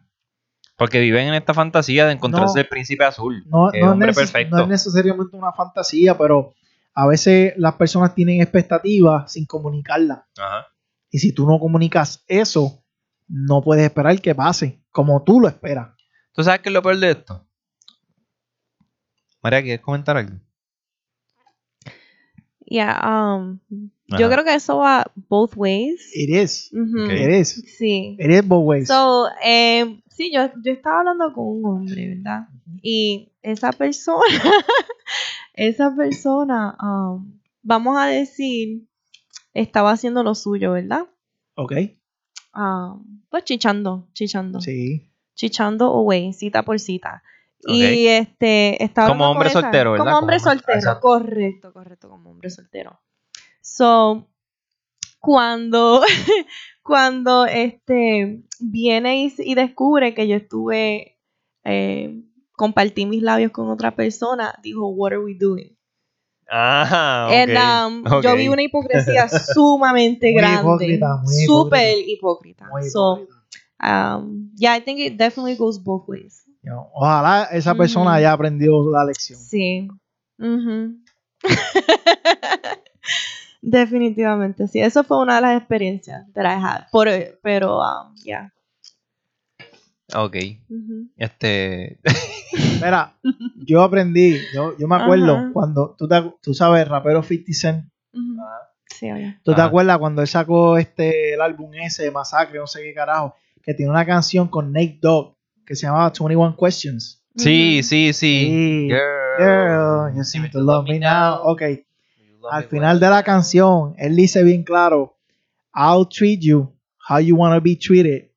Porque viven en esta fantasía de encontrarse No. el príncipe azul. no, es hombre neces- perfecto. no es necesariamente una fantasía, pero a veces las personas tienen expectativas sin comunicarlas. Ajá. Y si tú no comunicas eso, no puedes esperar que pase como tú lo esperas. ¿Tú sabes qué es lo peor de esto? María, ¿quieres comentar algo? Yeah, um, Ajá. yo creo que eso va both ways. It is. It is. Sí. It is both ways. So, eh, sí, yo, yo estaba hablando con un hombre, ¿verdad? Y esa persona, esa persona, um, vamos a decir, estaba haciendo lo suyo, ¿verdad? ok. Um, pues chichando, chichando. Sí. Chichando away, cita por cita. Y este, estaba Como hombre esa- soltero, ¿verdad? Como hombre Como soltero, exacto. correcto, correcto, como hombre soltero. So, cuando, cuando este viene y, y descubre que yo estuve, eh, compartí mis labios con otra persona, dijo, what are we doing? Ah, And, um, Yo vi una hipocresía sumamente Muy grande. hipócrita, muy Súper hipócrita. Muy So, hipócrita. um, yeah, I think it definitely goes both ways. You know, Ojalá esa persona Ujú. haya aprendido la lección. Sí. Definitivamente, sí. Eso fue una de las experiencias that I had. Por, pero, um, yeah. Ok. Este. Mira, yo aprendí, yo, yo me acuerdo cuando, tú, te- tú sabes, rapero 50 Cent, Ujú. Sí, oye. ¿tú te Ajá. acuerdas cuando él sacó este, el álbum ese de Masacre, no sé qué carajo, que tiene una canción con Nate Dogg que se llamaba 21 Questions? Sí, Ujú. sí, sí. Sí. Girl, Girl, you seem to love me now. Ok, al final de la canción, él dice bien claro, I'll treat you how you want to be treated,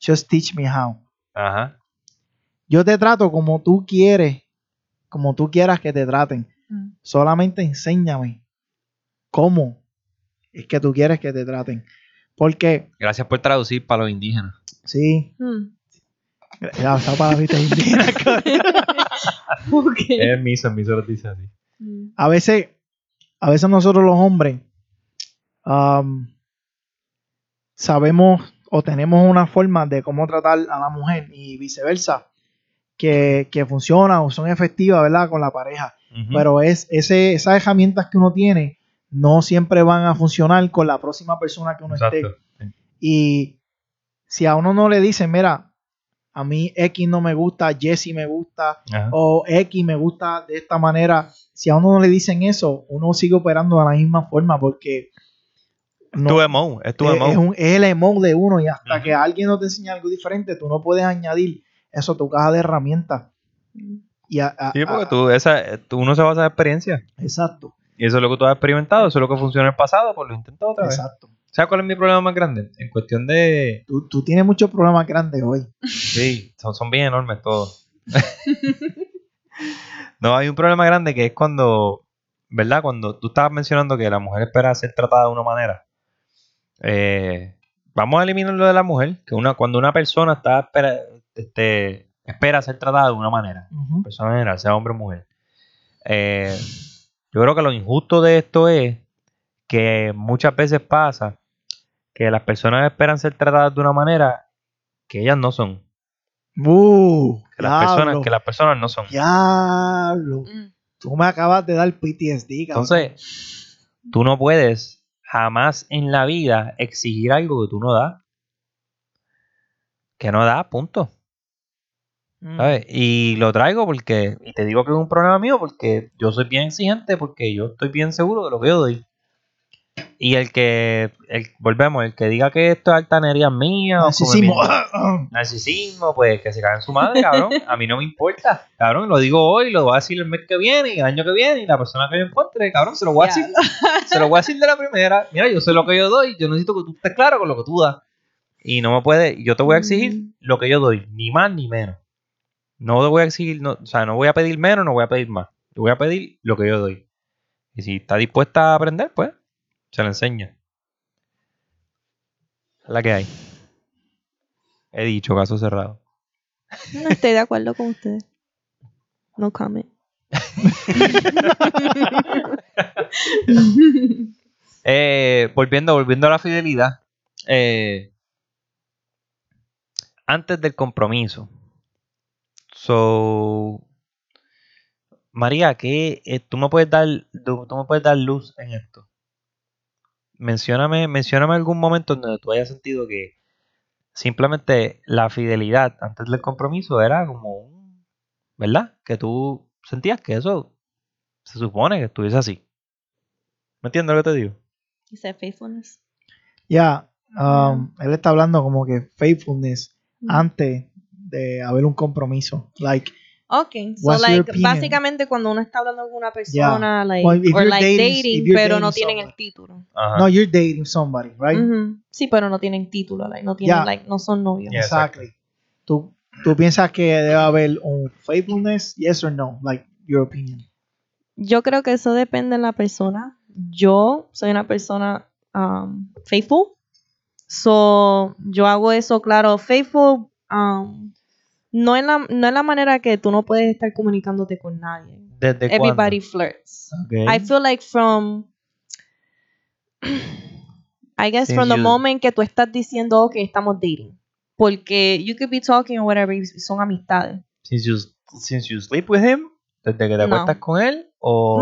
just teach me how. Ajá. Yo te trato como tú quieres, como tú quieras que te traten. Mm. Solamente enséñame cómo es que tú quieres que te traten. Porque, Gracias por traducir para los indígenas. sí, Mm. Para viste indígena, cabrón. Ok. Es miso lo dice así. Mm. a veces, a veces nosotros los hombres sabemos o tenemos una forma de cómo tratar a la mujer y viceversa que, que funciona o son efectivas, ¿verdad? Con la pareja. Pero es ese, esas herramientas que uno tiene no siempre van a funcionar con la próxima persona que uno esté. Y si a uno no le dicen, mira, a mí X no me gusta, Jesse me gusta, Ajá. o X me gusta de esta manera, si a uno no le dicen eso, uno sigue operando de la misma forma porque no- tu emo, es tu emo. es un- es el emo de uno y hasta que alguien no te enseña algo diferente, tú no puedes añadir eso a tu caja de herramientas. Y a- a- Sí, porque tú, esa, tú- uno se basa en experiencia. Exacto, Y eso es lo que tú has experimentado, eso es lo que funcionó en el pasado, pues lo intentas otra vez. exacto. ¿Sabes cuál es mi problema más grande? En cuestión de... Tú, tú tienes muchos problemas grandes hoy. Sí, son, son bien enormes todos. no, hay un problema grande que es cuando, ¿verdad? Cuando tú estabas mencionando que la mujer espera ser tratada de una manera. Eh, vamos a eliminar lo de la mujer, que una, cuando una persona está espera, este, espera ser tratada de una manera, persona en general, sea hombre o mujer. Eh, yo creo que lo injusto de esto es que muchas veces pasa que las personas esperan ser tratadas de una manera que ellas no son. Uh, Que las personas, que las personas no son. diablo. Mm. Tú me acabas de dar PTSD, cabrón. Entonces, tú no puedes jamás en la vida exigir algo que tú no das. Que no das, punto. Mm. ¿sabes? Y lo traigo porque, y te digo que es un problema mío porque yo soy bien exigente porque yo estoy bien seguro de lo que yo doy. Y el que, el, volvemos, el que diga que esto es altanería mía o Narcisismo. come- narcisismo, pues que se cae en su madre, cabrón. A mí no me importa, cabrón. Lo digo hoy, lo voy a decir el mes que viene y el año que viene y la persona que yo encuentre, cabrón, se lo voy a decir. Se lo voy a decir de la primera. Mira, yo sé lo que yo doy, yo necesito que tú estés claro con lo que tú das. Y no me puede, yo te voy a exigir Mm. lo que yo doy, ni más ni menos. No te voy a exigir, no, o sea, no voy a pedir menos, no voy a pedir más. Te voy a pedir lo que yo doy. Y si está dispuesta a aprender, pues, se la enseña. Es la que hay. He dicho, caso cerrado. No estoy de acuerdo con ustedes. No comment. Eh, volviendo, volviendo a la fidelidad. eh, antes del compromiso. So, María, ¿qué, eh, tú, me puedes dar, tú, tú me puedes dar luz en esto? Mencióname, mencióname algún momento en donde tú hayas sentido que simplemente la fidelidad antes del compromiso era como un, ¿verdad? Que tú sentías que eso se supone que estuviese así. ¿Me entiendes lo que te digo? Said faithfulness. Ya, um, él está hablando como que faithfulness Mm. antes de haber un compromiso. Like, Okay, so like básicamente cuando uno está hablando con una persona, like, Well, or like dating- pero no tienen el título. No, you're dating somebody, right? Sí, pero no tienen título, like, no tienen, Yeah. like, no son novios. Yeah. Exactly. ¿Tú, ¿Tú piensas que debe haber un faithfulness? Yes or no? Like, your opinion. Yo creo que eso depende de la persona. Yo soy una persona um, faithful. So, yo hago eso, claro, faithful. um, no, es la, no es la manera que tú no puedes estar comunicándote con nadie. ¿Desde Everybody flirts. I feel like from I guess from the you- moment que tú estás diciendo ok, estamos dating. Porque you could be talking or whatever, son amistades. Since you, since you sleep with him, desde que te No. acuestas con él, o,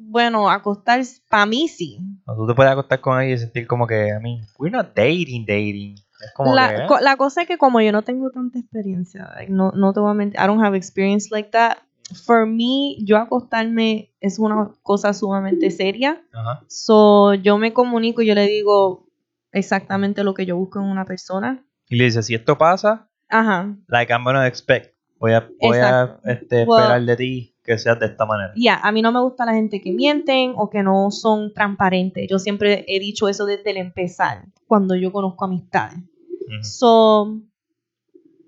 bueno, acostar para mí sí. o tú te puedes acostar con él y sentir como que, I mean, we're not dating, dating. Es como que, La, ¿eh? co- la cosa es que como yo no tengo tanta experiencia, like, no, no te voy a mentir, I don't have experience like that. For me, yo acostarme es una cosa sumamente seria. Ajá. So, yo me comunico y yo le digo exactamente lo que yo busco en una persona. Y le dices, si esto pasa, Ajá. like I'm gonna expect, voy a, voy a este, Well- esperar de ti que seas de esta manera. Ya, a mí no me gusta la gente que mienten o que no son transparentes. Yo siempre he dicho eso desde el empezar, cuando yo conozco amistades. So,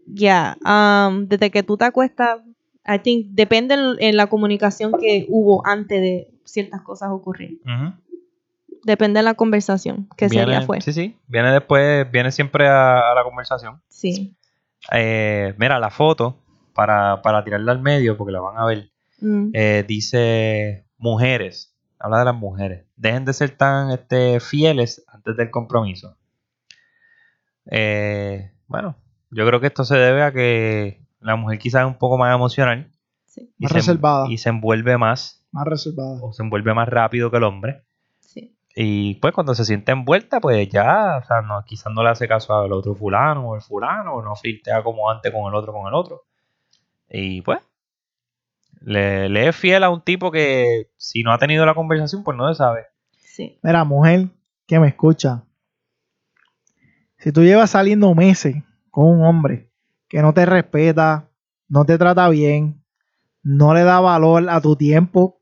ya, um, desde que tú te acuestas, I think depende en, en la comunicación que hubo antes de ciertas cosas ocurrir. Depende de la conversación que Viene- sería fue. Sí, sí. Viene después, viene siempre a, a la conversación. Sí. Eh, mira, la foto, para, para tirarla al medio, porque la van a ver, Mm. eh, dice mujeres. Habla de las mujeres. Dejen de ser tan este, fieles antes del compromiso. Eh, bueno, yo creo que esto se debe a que la mujer quizás es un poco más emocional. Sí. y Más se- reservada. Y se envuelve más, Más reservada. o se envuelve más rápido que el hombre. Sí. Y pues cuando se siente envuelta, pues ya, o sea, no, quizás no le hace caso al otro fulano o el fulano, o no flirtea como antes con el otro, con el otro. Y pues, le, le es fiel a un tipo que si no ha tenido la conversación, pues no se sabe. Sí. Mira, mujer que me escucha. Si tú llevas saliendo meses con un hombre que no te respeta, no te trata bien, no le da valor a tu tiempo,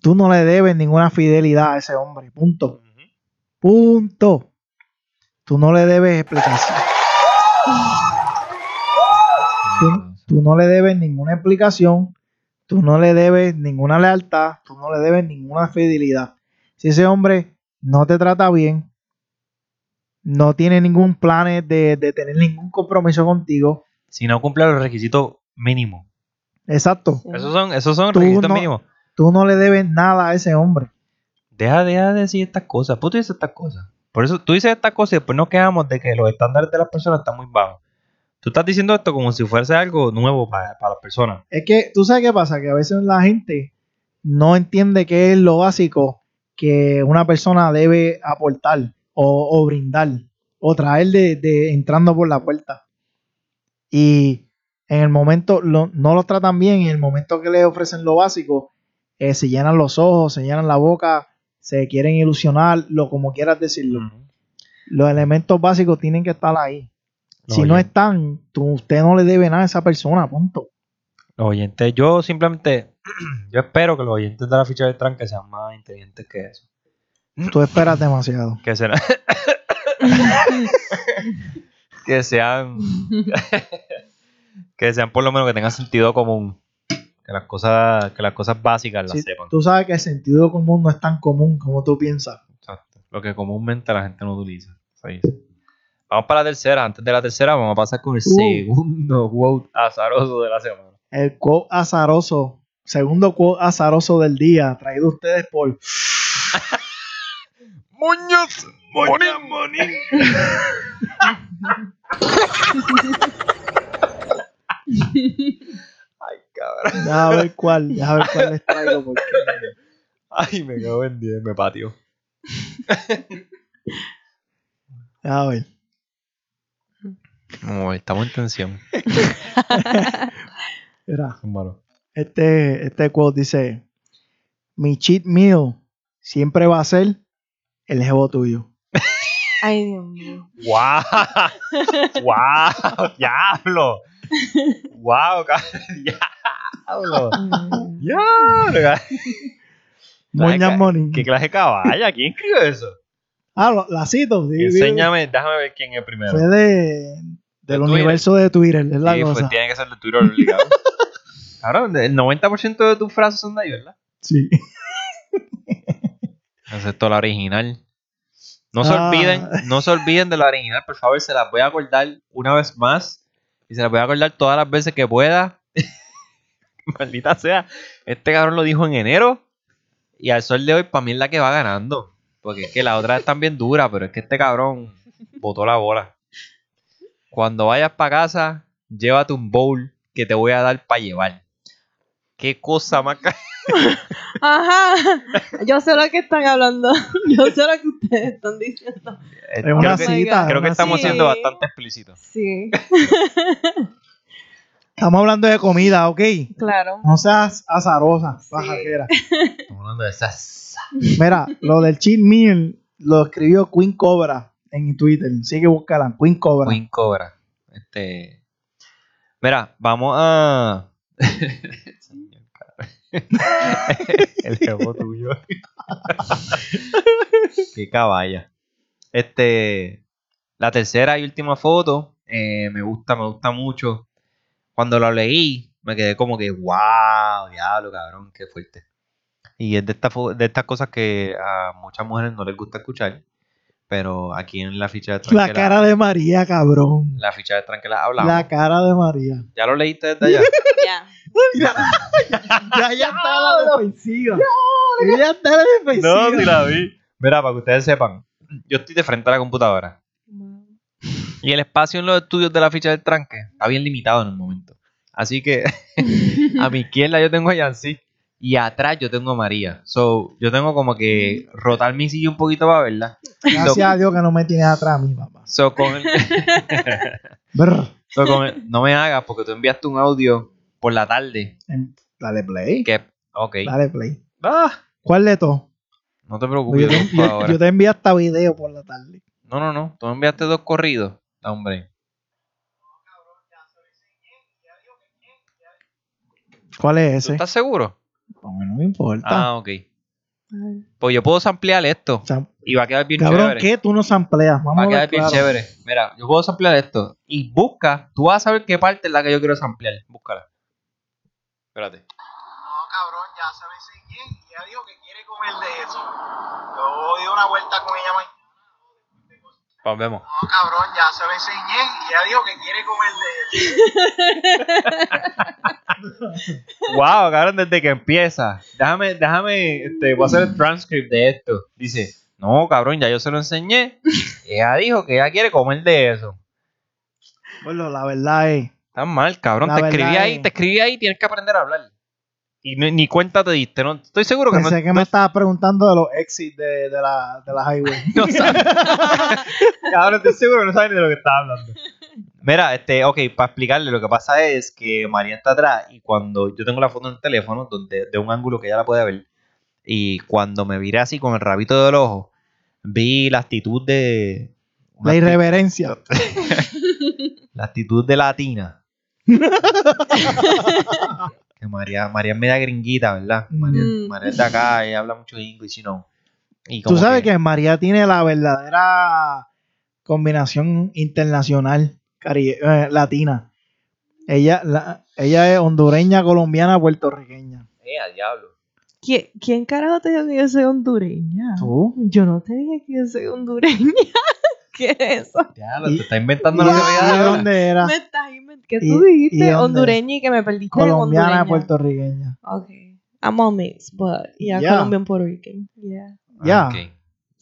tú no le debes ninguna fidelidad a ese hombre. Punto. Punto. Tú no le debes explicación. Tú, tú no le debes ninguna explicación. Tú no le debes ninguna lealtad. Tú no le debes ninguna fidelidad. Si ese hombre no te trata bien, no tiene ningún plan de, de tener ningún compromiso contigo. Si no cumple los requisitos mínimos. Exacto. Sí. Esos son, esos son Tú requisitos no- mínimos. Tú no le debes nada a ese hombre. Deja, deja de decir estas cosas. Pues tú dices estas cosas. Por eso tú dices estas cosas y después nos quejamos de que los estándares de las personas están muy bajos. Tú estás diciendo esto como si fuese algo nuevo para, para las personas. Es que tú sabes qué pasa, que a veces la gente no entiende qué es lo básico que una persona debe aportar o, o brindar o traer de, de entrando por la puerta. Y en el momento lo- no lo tratan bien, y en el momento que le ofrecen lo básico, eh, se llenan los ojos, se llenan la boca, se quieren ilusionar, lo como quieras decirlo. Los elementos básicos tienen que estar ahí. Los si no están, tú- usted no le debe nada a esa persona, punto. Los oyentes, yo simplemente, yo espero que los oyentes de la ficha de tranque sean más inteligentes que eso. Tú esperas demasiado. Que serán. que sean. que sean por lo menos que tengan sentido común. Que las cosas, que las cosas básicas las Sí, sepan. tú sabes que el sentido común no es tan común como tú piensas. Exacto. Lo que comúnmente la gente no utiliza. Dice. Vamos para la tercera. Antes de la tercera, vamos a pasar con el Uh. segundo quote azaroso de la semana. El quote azaroso, segundo quote azaroso del día, traído a ustedes por ¡Muñoz! ¡Monín, monín! Ay, cabrón. Deja ver cuál, deja ver cuál les traigo. Porque... Ay, me cago en 10, me patio. Deja ver. Estamos en tensión. Mira, Malo. este, este quote dice: Mi cheat meal siempre va a ser el jevo tuyo. Ay, Dios mío. ¡Wow! ¡Wow! ¡Diablo! ¡Wow! ¡Diablo! Mm. ¡Diablo! Moñas ca- Money. ¿Qué clase de caballa? ¿Quién escribió eso? Ah, lo- la cito. sí, sí. Enséñame, déjame ver quién es primero. Fue de, del universo de Twitter, es la Sí, pues cosa. tiene que ser de Twitter obligado. Cabrón, el 90% de tus frases son de ahí, ¿verdad? Sí. Excepto la original. No se Ah. olviden, no se olviden de la original, por favor, se las voy a acordar una vez más. Y se las voy a acordar todas las veces que pueda. Maldita sea. Este cabrón lo dijo en enero. Y al sol de hoy, para mí es la que va ganando. Porque es que la otra es bien dura, pero es que este cabrón botó la bola. Cuando vayas para casa, llévate un bowl que te voy a dar para llevar. Qué cosa más. Ajá. Yo sé lo que están hablando. Yo sé lo que ustedes están diciendo. Es una creo que, cita. creo es que una estamos siendo bastante explícitos. Sí, Estamos hablando de comida, ¿ok? claro. No seas azarosa, Sí. pajaquera. Estamos hablando de esas. Mira, lo del cheat meal lo escribió Queen Cobra en Twitter. Sigue búscala, Queen Cobra. Queen Cobra. Este. Mira, vamos a. El jevo tuyo. Qué caballa. Este. La tercera y última foto. eh, me gusta, me gusta mucho. Cuando la leí, me quedé como que, wow, diablo, cabrón, qué fuerte. Y es de, esta de estas cosas que a muchas mujeres no les gusta escuchar. Pero aquí en la ficha de La Tranquila, cara de María, cabrón. la ficha de Tranquila hablamos. La cara de María. ¿Ya lo leíste desde allá? Ya. Ya, ya está la defensiva. Ella está la defensiva. no, si la vi. Mira, para que ustedes sepan, yo estoy de frente a la computadora. Y el espacio en los estudios de la ficha del tranque está bien limitado en el momento. Así que a mi izquierda yo tengo a Yancy y atrás yo tengo a María. So, yo tengo como que rotar mi silla un poquito para verla. Gracias a Dios que no me tienes atrás, mi papá. So, con el- so, con el- no me hagas porque tú enviaste un audio por la tarde. Em, Dale play. Que, ok. Dale play. Ah, ¿Cuál de todos? no te preocupes, te- yo busco yo- te envié hasta video por la tarde. No, no, no. Tú me enviaste dos corridos. Hombre. ¿Cuál es ¿Tú ese? estás seguro? No, no me importa. Ah, ok. Pues yo puedo samplear esto. Y va a quedar bien cabrón, chévere. ¿qué? Tú no sampleas. Vamos Va a a quedar ver bien claro. chévere. Mira, yo puedo samplear esto. Y busca. Tú vas a saber qué parte es la que yo quiero samplear. Búscala. Espérate. No, cabrón, ya se lo enseñé y ella dijo que quiere comer de eso. Yo di una vuelta con ella mañana. Nos vemos. No, cabrón, ya se lo enseñé y ella dijo que quiere comer de eso. Wow, cabrón, desde que empieza. Déjame, déjame, este, voy a hacer el transcript de esto. Dice, no, cabrón, ya yo se lo enseñé. ella dijo que ella quiere comer de eso. Bueno, la verdad es. Está mal, cabrón. La te escribí ahí, te escribí ahí, tienes que aprender a hablar. Y ni cuenta te diste, ¿no? Estoy seguro que no, Pensé que no- me estabas preguntando de los exits de, de, la, de la highway. no sabes. Cabrón, estoy seguro que no sabes ni de lo que estaba hablando. Mira, este, ok, para explicarle, lo que pasa es que María está atrás y cuando yo tengo la foto en el teléfono, donde, de un ángulo que ella la puede ver, y cuando me viré así con el rabito del ojo, vi la actitud de. La irreverencia. La actitud de latina. que María, María es media gringuita, ¿verdad? María, Mm. María es de acá, ella habla mucho inglés, you know. Y Tú sabes que María tiene la verdadera combinación internacional cari- eh, latina. Ella, la- ella es hondureña, colombiana, puertorriqueña. Eh, diablo. ¿Quién, ¿Quién carajo te dijo que yo soy hondureña? ¿Tú? Yo no te dije que yo soy hondureña. ¿Qué es eso? Diablo, Y- te está inventando ¿Y la de realidad. dónde era? Me estás inventando. ¿Qué ¿Y- tú y dijiste? dónde? Hondureña y que me perdiste en Colombiana, hondureña. puertorriqueña. Ok. I'm all mixed, but yeah, Yeah. Colombian, Puerto Rican. Yeah. Ya. Ok.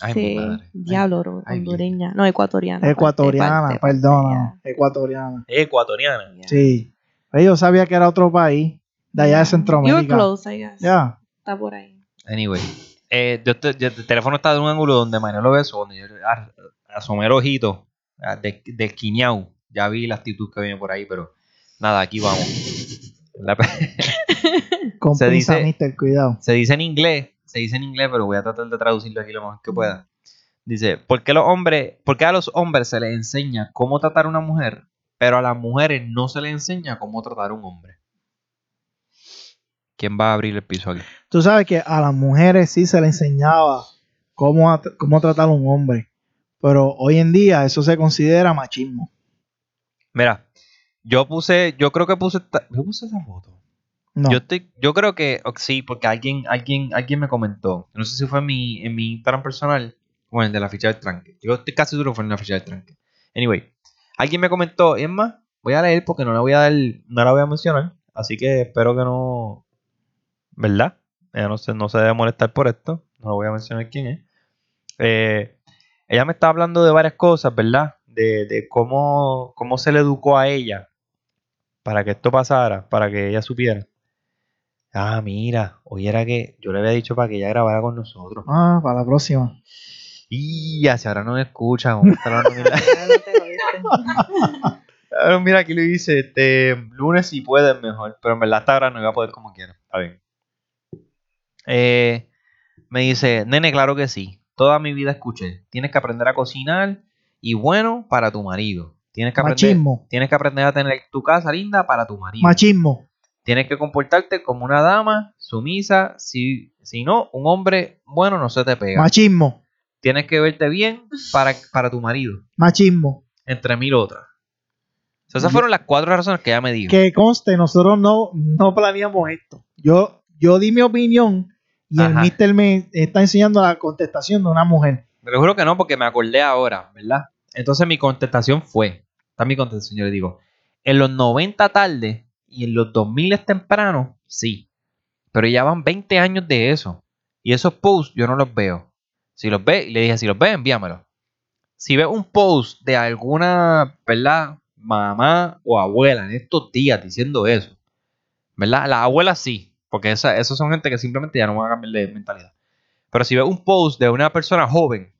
Ay, sí, diablo, ay, hondureña. No, ecuatoriana. parte- Ecuatoriana, parte- parte, perdona. Ecuatoriana. Ecuatoriana. Sí. Pues Yo sabía que era otro país de allá de You were Centroamérica. close, I guess. Ya. Está por ahí. Anyway. Eh, yo te- yo- el teléfono está de un ángulo donde María lo besó, donde yo asomé el ojito ah, de, de esquiñao. Ya vi la actitud que viene por ahí, pero nada, aquí vamos. La- Con Se pinza, dice- mister, cuidado. se dice en inglés, se dice en inglés, pero voy a tratar de traducirlo aquí lo mejor que pueda. Dice, ¿por qué, los hombres, ¿por qué a los hombres se les enseña cómo tratar a una mujer, pero a las mujeres no se les enseña cómo tratar a un hombre? ¿Quién va a abrir el piso aquí? Tú sabes que a las mujeres sí se le enseñaba cómo, a- cómo tratar a un hombre. Pero hoy en día eso se considera machismo. Mira, yo puse, yo creo que puse, esta- yo puse esa foto. Yo estoy, yo creo que sí, porque alguien, alguien, alguien me comentó. No sé si fue en mi, en mi Instagram personal o en el de la ficha del tranque. Yo estoy casi seguro que fue en la ficha del tranque. Anyway, alguien me comentó, es más, voy a leer porque no la voy a dar, no la voy a mencionar. Así que espero que no. ¿Verdad? Ella no se, no se debe molestar por esto. No voy a mencionar quién es. Eh, ella me está hablando de varias cosas, ¿verdad? De, de cómo, cómo se le educó a ella para que esto pasara, para que ella supiera. Ah, mira, hoy era que yo le había dicho para que ella grabara con nosotros. Ah, para la próxima. Y hacia ahora no me escucha. vamos a estar hablando mil- Ya no te jodiste. Ahora mira, aquí lo dice, este, lunes si puedes mejor, pero en verdad hasta ahora no iba a poder como quiera. Está bien. Eh, me dice, nene, claro que sí. Toda mi vida escuché. Tienes que aprender a cocinar y bueno para tu marido. Tienes que aprender, Machismo. tienes que aprender a tener tu casa linda para tu marido. Machismo. Tienes que comportarte como una dama sumisa. Si, si no, un hombre bueno no se te pega. Machismo. Tienes que verte bien para, para tu marido. Machismo. Entre mil otras. O sea, esas fueron las cuatro razones que ella me dijo. Que conste, nosotros no, no planeamos esto. Yo, yo di mi opinión y el mister me está enseñando la contestación de una mujer. Me lo juro que no, porque me acordé ahora, ¿verdad? Entonces mi contestación fue, está mi contestación, yo le digo, en los 90 tarde y en los 2000 temprano, sí. Pero ya van 20 años de eso. Y esos posts yo no los veo. Si los ve, le dije, si los ves, envíamelo. Si ves un post de alguna, ¿verdad? Mamá o abuela en estos días diciendo eso, ¿verdad? Las abuelas sí, porque esa, esos son gente que simplemente ya no van a cambiar de mentalidad. Pero si ves un post de una persona joven,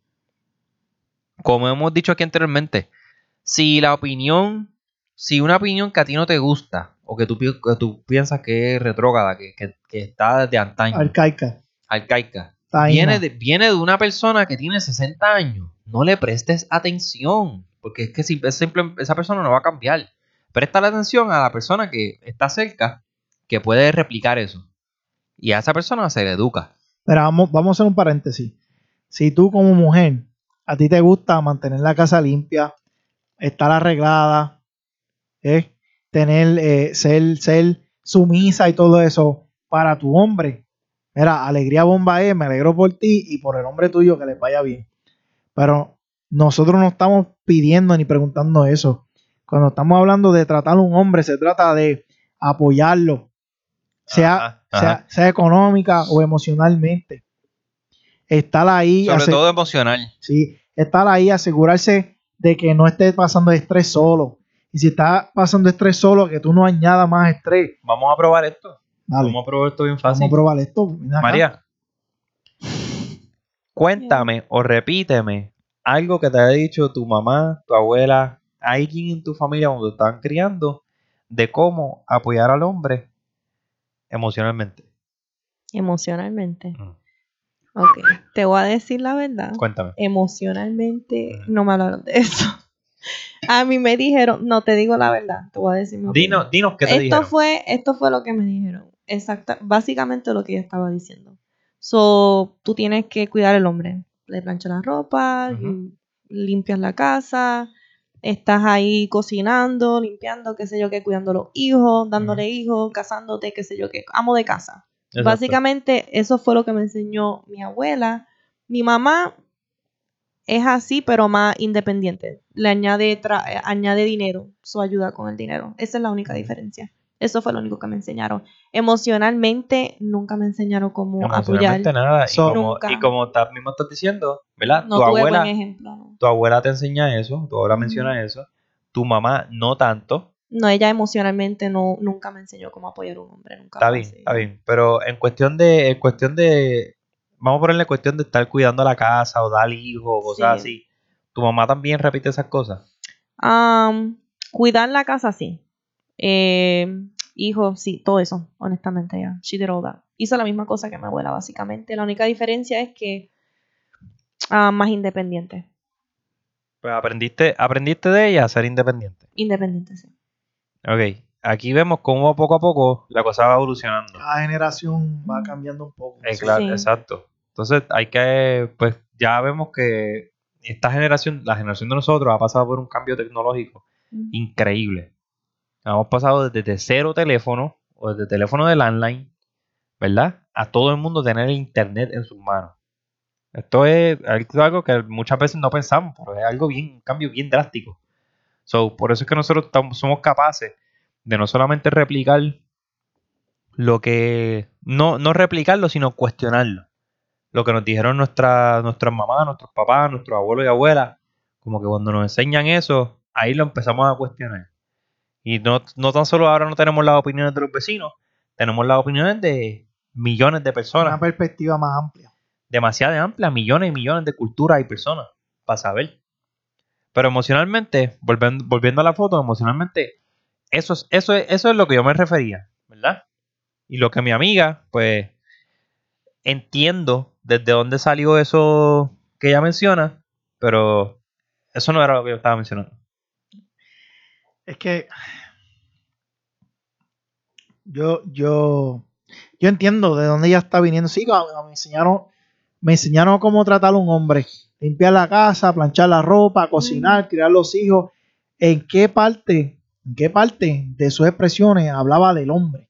como hemos dicho aquí anteriormente, si la opinión, si una opinión que a ti no te gusta, o que tú, pi- que tú piensas que es retrógrada, que, que- que está de antaño, Arcaica. arcaica, Taína. viene de, viene de una persona que tiene 60 años, no le prestes atención, porque es que si- es simple- esa persona no va a cambiar. Presta la atención a la persona que está cerca, que puede replicar eso. Y a esa persona se le educa. Pero vamos, vamos a hacer un paréntesis. Si tú como mujer, a ti te gusta mantener la casa limpia, estar arreglada, ¿eh? Tener, eh, ser, ser sumisa y todo eso para tu hombre. Mira, alegría bomba es, me alegro por ti y por el hombre tuyo que les vaya bien. Pero nosotros no estamos pidiendo ni preguntando eso. Cuando estamos hablando de tratar a un hombre, se trata de apoyarlo, sea, Ajá, sea, ajá. sea económica o emocionalmente. Estar ahí, Sobre todo emocional. sí, estar ahí, asegurarse de que no esté pasando estrés solo. Y si está pasando estrés solo, que tú no añadas más estrés. Vamos a probar esto. Dale, Vamos a probar esto bien vamos fácil. a probar esto. María, cuéntame o repíteme algo que te haya dicho tu mamá, tu abuela, alguien en tu familia cuando te estaban criando de cómo apoyar al hombre emocionalmente. Emocionalmente. Mm. Ok, te voy a decir la verdad. Cuéntame. Emocionalmente Mm. no me hablaron de eso. A mí me dijeron, no te digo la verdad, te voy a decir mi. Dinos, dinos qué te esto dijeron. fue, esto fue lo que me dijeron. Exacta, básicamente lo que yo estaba diciendo. So, tú tienes que cuidar al hombre. Le planchas la ropa, limpias la casa, estás ahí cocinando, limpiando, qué sé yo qué, cuidando a los hijos, dándole hijos, casándote, qué sé yo qué, amo de casa. Exacto. Básicamente, eso fue lo que me enseñó mi abuela. Mi mamá es así, pero más independiente. Le añade, tra- eh, añade dinero, su ayuda con el dinero. Esa es la única diferencia. Eso fue lo único que me enseñaron. Emocionalmente, nunca me enseñaron cómo apoyar. Nada. So- y como, y como ta- mismo estás diciendo, ¿verdad? No tu abuela, ejemplo. No. tu abuela te enseña eso, tu abuela menciona eso, tu mamá no tanto. No, ella emocionalmente no, nunca me enseñó cómo apoyar a un hombre. Nunca Está bien, así. está bien. Pero en cuestión de, en cuestión de, vamos a ponerle cuestión de estar cuidando la casa o dar hijos o cosas Sí. así. Tu mamá también repite esas cosas. Am, cuidar la casa, sí. Eh, hijos, sí, todo eso, honestamente, ya. She did all that. Hizo la misma cosa que mi abuela, básicamente. La única diferencia es que ah, más independiente. Pues aprendiste, aprendiste de ella a ser independiente. Independiente, sí. Ok. Aquí vemos cómo poco a poco la cosa va evolucionando. Cada generación va cambiando un poco. Eh, claro, Sí. exacto. Entonces hay que, pues ya vemos que esta generación, la generación de nosotros ha pasado por un cambio tecnológico increíble. Hemos pasado desde cero teléfono o desde teléfono de landline, ¿verdad? A todo el mundo tener internet en sus manos. Esto es algo que muchas veces no pensamos, pero es algo bien, un cambio bien drástico. So, por eso es que nosotros somos capaces de no solamente replicar lo que. No, no replicarlo, sino cuestionarlo. Lo que nos dijeron nuestra, nuestras mamás, nuestros papás, nuestros abuelos y abuelas. Como que cuando nos enseñan eso, ahí lo empezamos a cuestionar. Y no, no tan solo ahora no tenemos las opiniones de los vecinos, tenemos las opiniones de millones de personas. Una perspectiva más amplia. demasiado amplia, millones y millones de culturas y personas para saber. Pero emocionalmente, volviendo, volviendo a la foto, emocionalmente, eso es, eso, es, eso es lo que yo me refería, ¿verdad? Y lo que mi amiga, pues, entiendo desde dónde salió eso que ella menciona, pero eso no era lo que yo estaba mencionando. Es que yo, yo, yo entiendo de dónde ella está viniendo. Sí, me enseñaron, me enseñaron cómo tratar a un hombre. Limpiar la casa, planchar la ropa, cocinar, criar los hijos. ¿En qué parte, en qué parte de sus expresiones hablaba del hombre?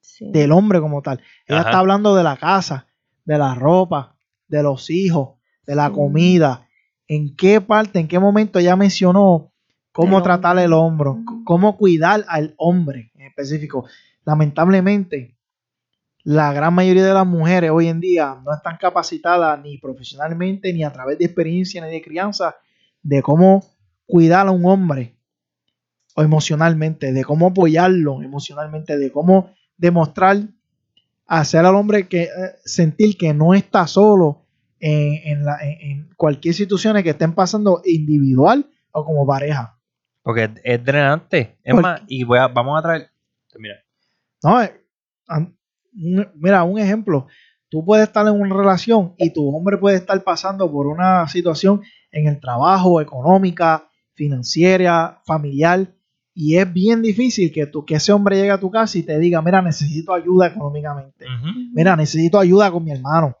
Sí. Del hombre como tal. Ella Ajá. está hablando de la casa, de la ropa, de los hijos, de la Sí. comida. ¿En qué parte, en qué momento ella mencionó cómo El tratar el hombro, cómo cuidar al hombre en específico? Lamentablemente, la gran mayoría de las mujeres hoy en día no están capacitadas ni profesionalmente, ni a través de experiencia, ni de crianza, de cómo cuidar a un hombre o emocionalmente, de cómo apoyarlo emocionalmente, de cómo demostrar, hacer al hombre que eh, sentir que no está solo en, en la- en- cualquier situación que estén pasando individual o como pareja. Porque es, es drenante. Es Porque- más, y voy a, vamos a traer. Mira, No, eh, mira, un ejemplo. Tú puedes estar en una relación y tu hombre puede estar pasando por una situación en el trabajo, económica, financiera, familiar, y es bien difícil que, tú, que ese hombre llegue a tu casa y te diga, mira, necesito ayuda económicamente. Mira, necesito ayuda con mi hermano,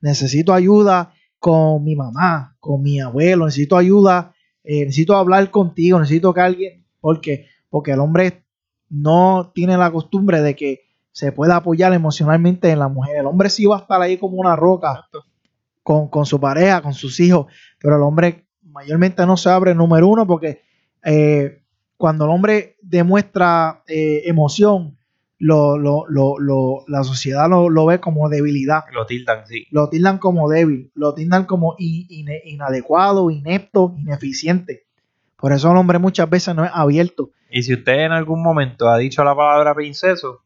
necesito ayuda con mi mamá, con mi abuelo, necesito ayuda, eh, necesito hablar contigo, necesito que alguien, porque porque el hombre no tiene la costumbre de que se pueda apoyar emocionalmente en la mujer. El hombre sí va a estar ahí como una roca con, con su pareja, con sus hijos, pero el hombre mayormente no se abre número uno porque eh, cuando el hombre demuestra eh, emoción, lo, lo- lo- lo- la sociedad lo, ve como debilidad, lo tildan, sí. lo tildan como débil, lo tildan como in- inadecuado, inepto, ineficiente. Por eso el hombre muchas veces no es abierto. Y si usted en algún momento ha dicho la palabra princeso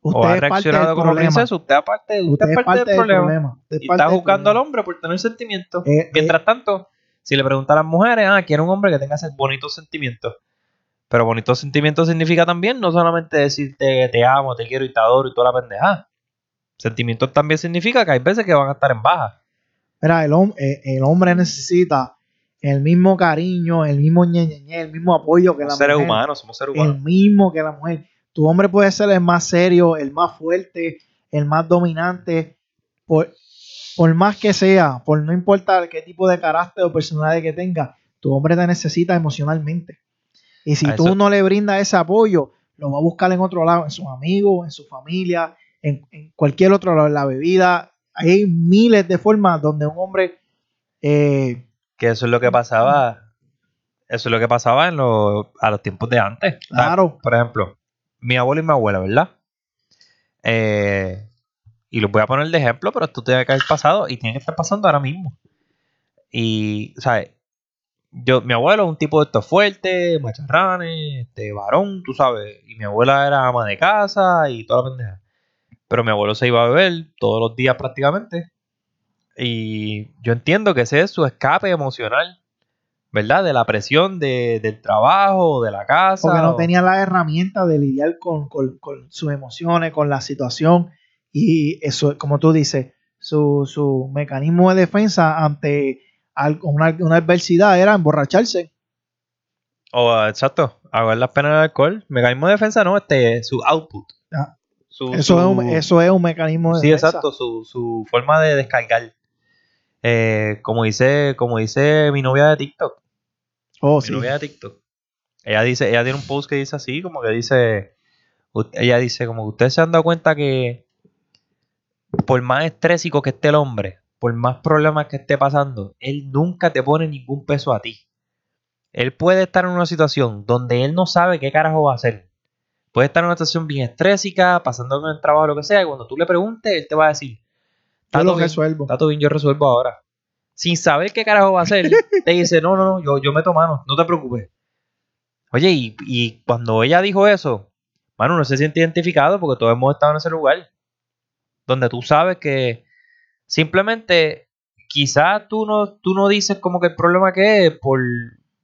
Usted o ha reaccionado como problema. princeso, usted, aparte, usted, Usted es parte, del problema. Usted es Y parte está juzgando al hombre por tener sentimientos. Eh, Mientras tanto, si le pregunta a las mujeres, ah, quiero un hombre que tenga bonitos sentimientos. Pero bonitos sentimientos significa también no solamente decirte que te amo, te quiero y te adoro y toda la pendeja. Sentimientos también significa que hay veces que van a estar en baja. Mira, el, hom- eh, el hombre necesita el mismo cariño, el mismo ñeñeñe, el mismo apoyo que la seres mujer. humanos, somos seres El humanos. mismo que la mujer. Tu hombre puede ser el más serio, el más fuerte, el más dominante, por, por más que sea, por no importa qué tipo de carácter o personalidad que tenga, tu hombre te necesita emocionalmente. Y si tú no le brindas ese apoyo, lo va a buscar en otro lado, en sus amigos, en su familia, en, en cualquier otro lado, en la bebida. Hay miles de formas donde un hombre eh, Que eso es lo que pasaba. Eso es lo que pasaba en los, a los tiempos de antes. Claro. Por ejemplo, mi abuelo y mi abuela, ¿verdad? Eh, y los voy a poner de ejemplo, pero esto tiene que haber pasado y tiene que estar pasando ahora mismo. Y, ¿sabes? Yo, mi abuelo es un tipo de estos fuerte, macharranes, este, varón, tú sabes. Y mi abuela era ama de casa y toda la pendeja. Pero mi abuelo se iba a beber todos los días prácticamente. Y yo entiendo que ese es su escape emocional, ¿verdad? De la presión de- del trabajo, de la casa. Porque no o- tenía la herramienta de lidiar con, con- con sus emociones, con la situación. Y eso, como tú dices, su, su mecanismo de defensa ante una, una adversidad era emborracharse. O, ah, exacto, ahogar las penas del alcohol. Mecanismo de defensa, no, este, su output. Ah. Su- Eso, es un, eso es un mecanismo de Sí, defensa. exacto, su, su forma de descargar. Eh, como dice, como dice mi novia de TikTok. Oh, Mi sí. novia de TikTok. Ella dice, ella tiene un post que dice así, como que dice, ella dice, como que ustedes se han dado cuenta que por más estrésico que esté el hombre, por más problemas que esté pasando, él nunca te pone ningún peso a ti. Él puede estar en una situación donde él no sabe qué carajo va a hacer. Puede estar en una situación bien estrésica, pasando con el trabajo, lo que sea, y cuando tú le preguntes, él te va a decir, Yo "Está lo resuelvo. Está todo bien, yo resuelvo ahora. Sin saber qué carajo va a hacer, te dice, no, no, no, yo, yo meto mano, no te preocupes. Oye, y, y cuando ella dijo eso, mano, uno se siente identificado porque todos hemos estado en ese lugar. Donde tú sabes que simplemente quizás tú no, tú no dices como que el problema que es por,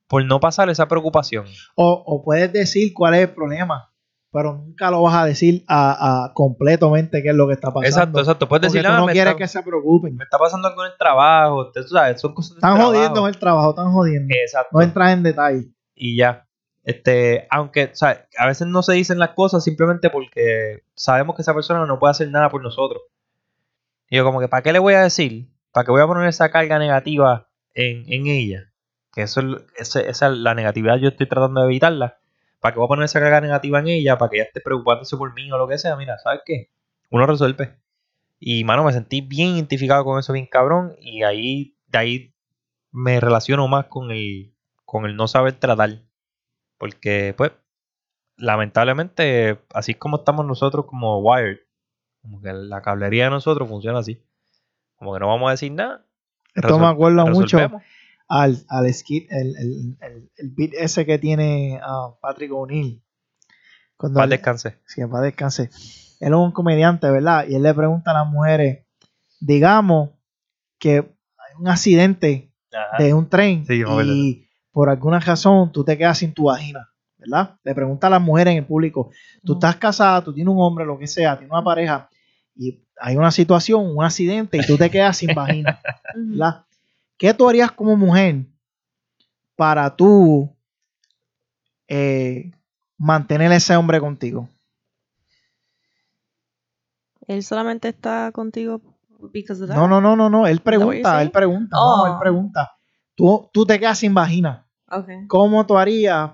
por no pasar esa preocupación. O, o puedes decir cuál es el problema, pero nunca lo vas a decir a, a completamente qué es lo que está pasando. Exacto, exacto. Puedes decir, "Ah, no quieres está, que se preocupen. me está pasando algo en el trabajo. Tú sabes, son cosas Están trabajo". jodiendo en el trabajo, están jodiendo. Exacto. No entras en detalle. y ya. Este, aunque, o sea, a veces no se dicen las cosas simplemente porque sabemos que esa persona no puede hacer nada por nosotros. Y yo como que, ¿para qué le voy a decir? ¿Para qué voy a poner esa carga negativa en, en ella? Que eso esa es la negatividad, yo estoy tratando de evitarla. ¿Para qué voy a poner esa carga negativa en ella? ¿Para que ella esté preocupándose por mí o lo que sea? Mira, ¿sabes qué? Uno resuelve. Y, mano, me sentí bien identificado con eso, bien cabrón. Y ahí, de ahí me relaciono más con el, con el no saber tratar. Porque, pues, lamentablemente, así como estamos nosotros como Wired. Como que la cablería de nosotros funciona así. Como que no vamos a decir nada. Esto resol- me acuerda mucho resolvemos. al, al skit, el, el, el, el beat ese que tiene ah, Patrick O'Neill. Él- descanse. Sí, descanse. Él es un comediante, ¿verdad? Y él le pregunta a las mujeres, digamos que hay un accidente Ajá. de un tren Sí, y por alguna razón tú te quedas sin tu vagina, ¿verdad? Le pregunta a las mujeres en el público, tú estás casada, tú tienes un hombre, lo que sea, tienes una pareja y hay una situación, un accidente y tú te quedas sin vagina. ¿verdad? ¿Qué tú harías como mujer para tú eh, mantener ese hombre contigo? Él solamente está contigo because of that. No, no, no, no, no. Él pregunta, él pregunta, Oh. no, él pregunta. Tú, tú te quedas sin vagina. Okay. ¿Cómo tú harías?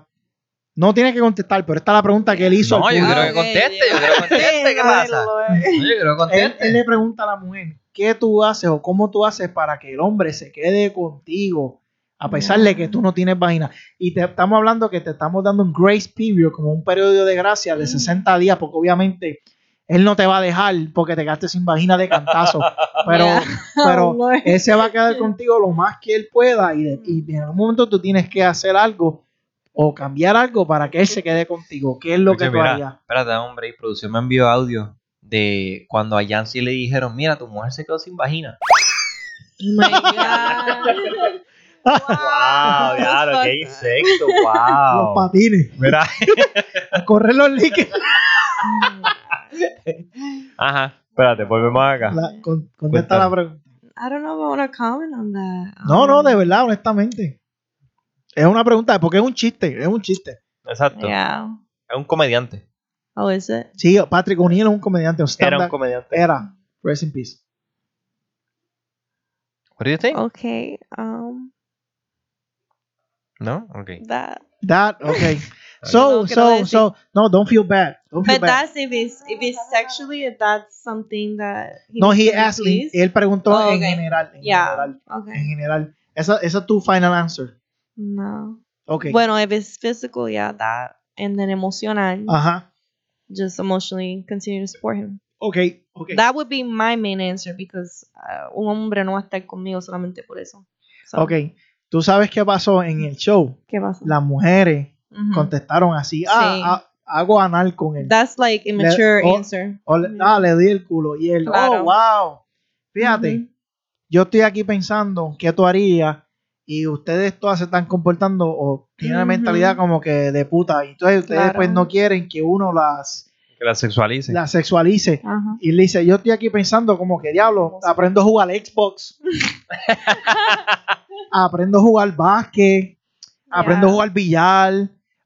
No tienes que contestar, pero esta es la pregunta que él hizo. No, al yo creo que conteste, yo creo que conteste, ¿qué pasa? No, yo creo que él, él conteste. le pregunta a la mujer, ¿qué tú haces o cómo tú haces para que el hombre se quede contigo a pesar de que tú no tienes vagina? Y te estamos hablando que te estamos dando un grace period, como un periodo de gracia de 60 días, porque obviamente él no te va a dejar porque te quedaste sin vagina de cantazo. Pero, pero él se va a quedar contigo lo más que él pueda y, de- y en algún momento tú tienes que hacer algo o cambiar algo para que él se quede contigo. ¿Qué es lo Oye, que tú mira, harías? Espérate, hombre, y producción me envió audio de cuando a Yancy le dijeron, mira, tu mujer se quedó sin vagina. Oh my God. Wow, diablo, qué insecto, Los wow. patines, Mira, a correr los líquidos. ajá, espérate, volvemos acá. La- con- contesta la pregunta. I don't know if I want to comment on that. No, no, Um, de verdad, honestamente. Es una pregunta, porque es un chiste, es un chiste. Exacto. Yeah. Es un comediante. Oh, is it? Sí, Patrick O'Neill es un comediante. un Era un comediante. Era. Rest in peace. What do you think? Okay. Um, No? Ok. that. That, okay. So, so, so, no, don't feel bad. Don't feel But bad. that's if it's if it's sexually, if that's something that. he No, he asked, él preguntó Oh, en okay. general. En Yeah. general. Okay. En general. Esa, esa es tu final answer. No. Ok. Bueno, if it's physical, yeah, that. And then emocional. Ajá. just emotionally continue to support him. Ok, ok. That would be my main answer because uh, un hombre no va a estar conmigo solamente por eso. So, Ok. ¿Tú sabes qué pasó en el show? ¿Qué pasa? Las mujeres Ujú. contestaron así, ah, Sí. ah, hago anal con él. That's like immature o- answer. O le- ah, le di el culo. Y él, Claro. oh, wow. Fíjate, Ujú. yo estoy aquí pensando qué tú harías y ustedes todas se están comportando o tienen Ujú. mentalidad como que de puta. Y entonces ustedes Claro. pues no quieren que uno las, Que la sexualice. las sexualice. Ajá. Y le dice, yo estoy aquí pensando como que diablo, aprendo a jugar Xbox. aprendo a jugar básquet. Aprendo a jugar billar.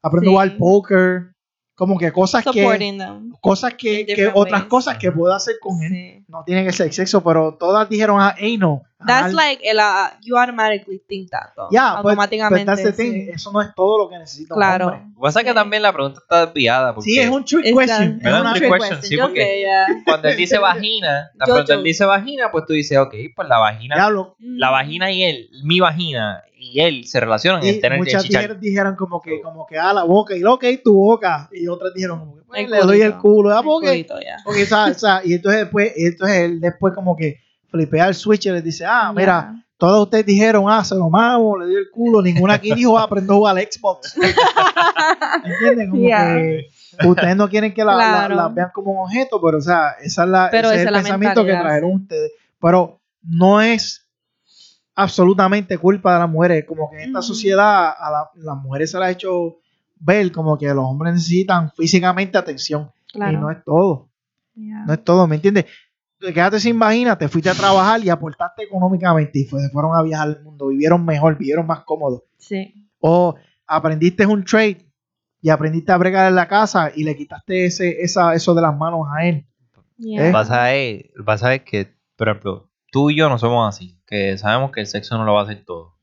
Aprendo Sí. a jugar póker. Como que cosas que Supporting them. cosas que, que otras ways. cosas que puedo hacer con él. Sí. No tienen que ser sexo, pero todas dijeron, ah, hey, no. That's Anal. like el, uh, you automatically think that though. Ya, pues, automáticamente. pues that's the thing. sí. Eso no es todo lo que necesita un Claro. hombre. Lo que pasa es que también la pregunta está desviada. Porque Sí, es un trick It's question. Es Un Trick question. sí, porque- sé, ya. Cuando él dice vagina, pronto yo- él dice vagina, pues tú dices, ok, pues la vagina, Diablo. la vagina y él, mi vagina y él se relacionan Y en tener el muchas chichar. dijeron, dijeron como que, como que, ah, la boca. Y ok, tu boca. Y otras dijeron como que, pues, El le doy el culo. Ah, El porque, culito, ya. porque, o sea, o sea, y entonces después, y entonces él después como que flipea el switch y le dice, ah, mira, todos ustedes dijeron, ah, se lo mamo, le dio el culo. Ninguna aquí dijo, ah, aprendo a jugar al Xbox. ¿Entienden? Como que ustedes no quieren que la, la- Claro. la vean como un objeto, pero o sea, esa es la, Pero ese es el pensamiento que trajeron ustedes. Pero no es absolutamente culpa de las mujeres. Como que en esta sociedad a la- las mujeres se las ha hecho ver como que los hombres necesitan físicamente atención. Claro. Y no es todo. No es todo, ¿me entiendes? Te quedaste sin vagina, te fuiste a trabajar y aportaste económicamente y fue- fueron a viajar al mundo, vivieron mejor, vivieron más cómodos. Sí. O aprendiste un trade y aprendiste a bregar en la casa y le quitaste ese, esa, eso de las manos a él. Ya. ¿Eh? Pasa es, lo que pasa es que, por ejemplo, tú y yo no somos así, que sabemos que el sexo no lo va a hacer todo.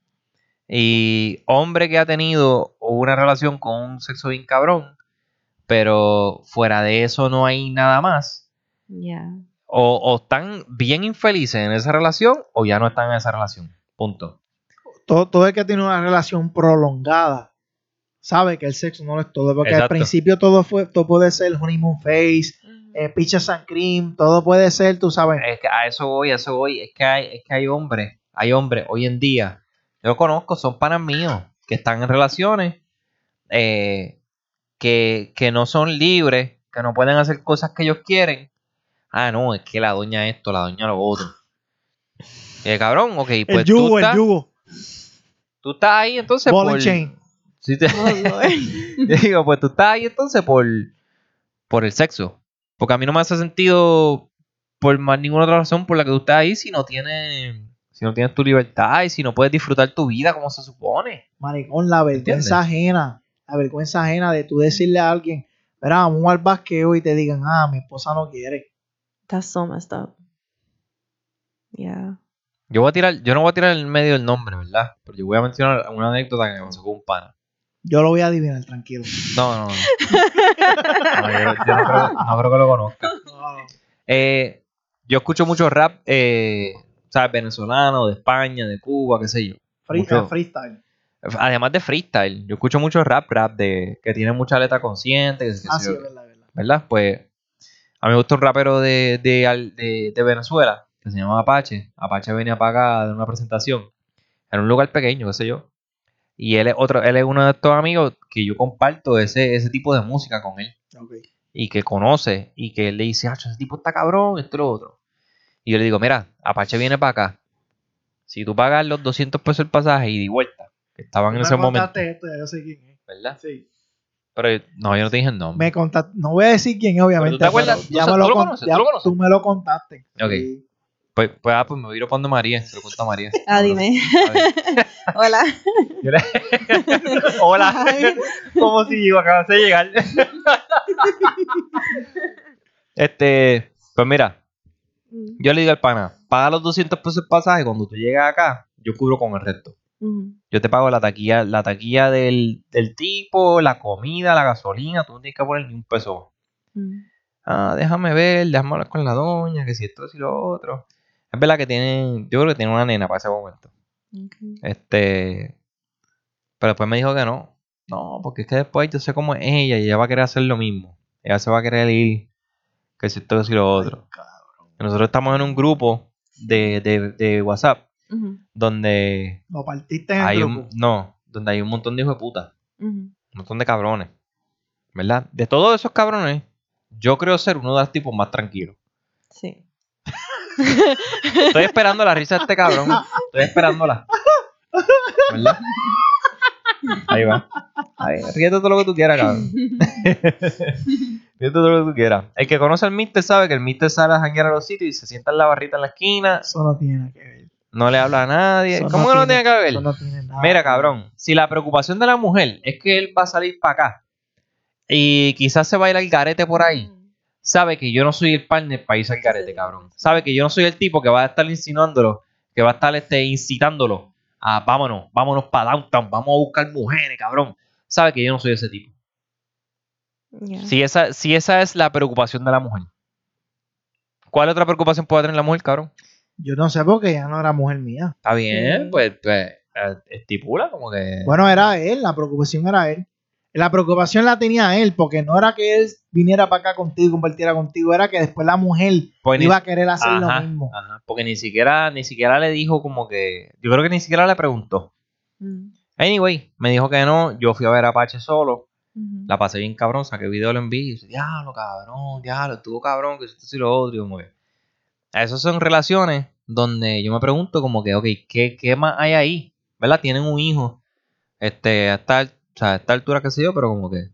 Y hombre que ha tenido una relación con un sexo bien cabrón, pero fuera de eso no hay nada más, Ya. O, o están bien infelices en esa relación o ya no están en esa relación. Punto. Todo, todo el que tiene una relación prolongada sabe que el sexo no lo es todo, porque al principio todo fue, todo puede ser honeymoon face, eh, peaches and cream, todo puede ser, tú sabes. Es que a eso voy, a eso voy. Es que hay, es que hay hombres, hay hombres hoy en día, yo conozco, son panas míos, que están en relaciones eh, que, que no son libres, que no pueden hacer cosas que ellos quieren. Ah, no, es que la doña esto, la doña lo otro. Eh, cabrón, ok, pues el tú, yugo, el estás, yugo, tú estás ahí entonces ball por... and chain. Sí te- Oh. Yo digo, pues tú estás ahí entonces por, por el sexo. Porque a mí no me hace sentido por más ninguna otra razón por la que tú estás ahí si no tienes, si no tienes tu libertad y si no puedes disfrutar tu vida como se supone. Maricón, la vergüenza ¿Entiendes? ajena, la vergüenza ajena de tú decirle a alguien, verá, vamos al basqueo y te digan, ah, mi esposa no quiere. That's so messed up. Yeah. Yo voy a tirar, yo no voy a tirar en medio el nombre, ¿verdad? Pero yo voy a mencionar una anécdota que me pasó con un pana. Yo lo voy a adivinar, tranquilo. No, no, no. No, yo, yo no, creo, no creo que lo conozca. Eh, yo escucho mucho rap, eh, ¿sabes? Venezolano, de España, de Cuba, qué sé yo. Free- Mucho- eh, freestyle. Además de freestyle, yo escucho mucho rap, rap de que tiene mucha letra consciente, que, Ah, sí, verdad, es verdad. ¿verdad? Pues a mí me gusta un rapero de, de, de- de Venezuela que se llama Apache. Apache venía para acá de una presentación en un lugar pequeño, qué sé yo. Y él es otro, él es uno de estos amigos que yo comparto ese, ese tipo de música con él y que conoce y que él le dice, ah, ese tipo está cabrón, esto lo otro. Y yo le digo, mira, Apache viene para acá. Si tú pagas los 200 pesos el pasaje y de vuelta, que estaban en ese momento, contaste esto, ya yo sé quién es. ¿verdad? Sí. Pero no, yo no te dije el nombre. Me contaste, no voy a decir quién es, obviamente. ¿Pero tú te acuerdas? pero ¿Tú Ya me tú lo, lo con- conoces? ya ¿Tú lo conoces? tú me lo contaste. Ok. Sí. Pues, pues, ah, pues me voy a ir opando a María, se lo cuento a María. Ah, dime. Hola. Hola. Como si yo acabase de llegar. este, pues mira, yo le digo al pana, paga los 200 pesos el pasaje, cuando tú llegas acá, yo cubro con el resto. Yo te pago la taquilla, la taquilla del, del tipo, la comida, la gasolina, tú no tienes que poner ni un peso. Mm. Ah, déjame ver, déjame hablar con la doña, que si esto, si lo otro. Es verdad que tiene, yo creo que tiene una nena para ese momento. Okay. Este. Pero después me dijo que no. No, porque es que después yo sé cómo es ella y ella va a querer hacer lo mismo. ella se va a querer ir, que si esto, si lo otro. Nosotros estamos en un grupo de, de, de WhatsApp Donde Lo partiste en el hay grupo. un, no, donde hay un montón de hijos de puta, un montón de cabrones, ¿verdad? De todos esos cabrones, yo creo ser uno de los tipos más tranquilos. Sí. Estoy esperando la risa de este cabrón. Estoy esperándola. ¿Verdad? Ahí va. Ahí, ríete todo lo que tú quieras, cabrón. ríete todo lo que tú quieras. El que conoce al Mister sabe que el Mister sale a janguear a los sitios y se sienta en la barrita en la esquina, Eso no tiene que ver. No le habla a nadie. Eso ¿Cómo que no tiene que no tiene nada. Mira, cabrón, si la preocupación de la mujer es que él va a salir para acá y quizás se va a ir al garete por ahí, sabe que yo no soy el partner para irse al garete, Sí. cabrón. Sabe que yo no soy el tipo que va a estar insinuándolo, que va a estar este, incitándolo a vámonos, vámonos para downtown, vamos a buscar mujeres, cabrón. Sabe que yo no soy ese tipo. Si esa, si esa es la preocupación de la mujer. ¿Cuál otra preocupación puede tener la mujer, cabrón? Yo no sé porque ella no era mujer mía. Está bien, Sí. pues, pues, eh, estipula como que... Bueno, era él, la preocupación era él. La preocupación la tenía él, porque no era que él viniera para acá contigo y compartiera contigo, era que después la mujer Pues ni- iba a querer hacer Ajá, lo mismo. ajá, porque ni siquiera, ni siquiera le dijo como que... Yo creo que ni siquiera le preguntó. Mm, Anyway, me dijo que no, yo fui a ver a Apache solo, la pasé bien cabrón, saqué video, lo dije, diablo, cabrón, diablo, estuvo cabrón, que esto y lo otro, y como que... Esas son relaciones donde yo me pregunto como que, ok, ¿qué, qué más hay ahí? ¿Verdad? Tienen un hijo, este, a esta, o sea, a esta altura que sé yo, pero como que...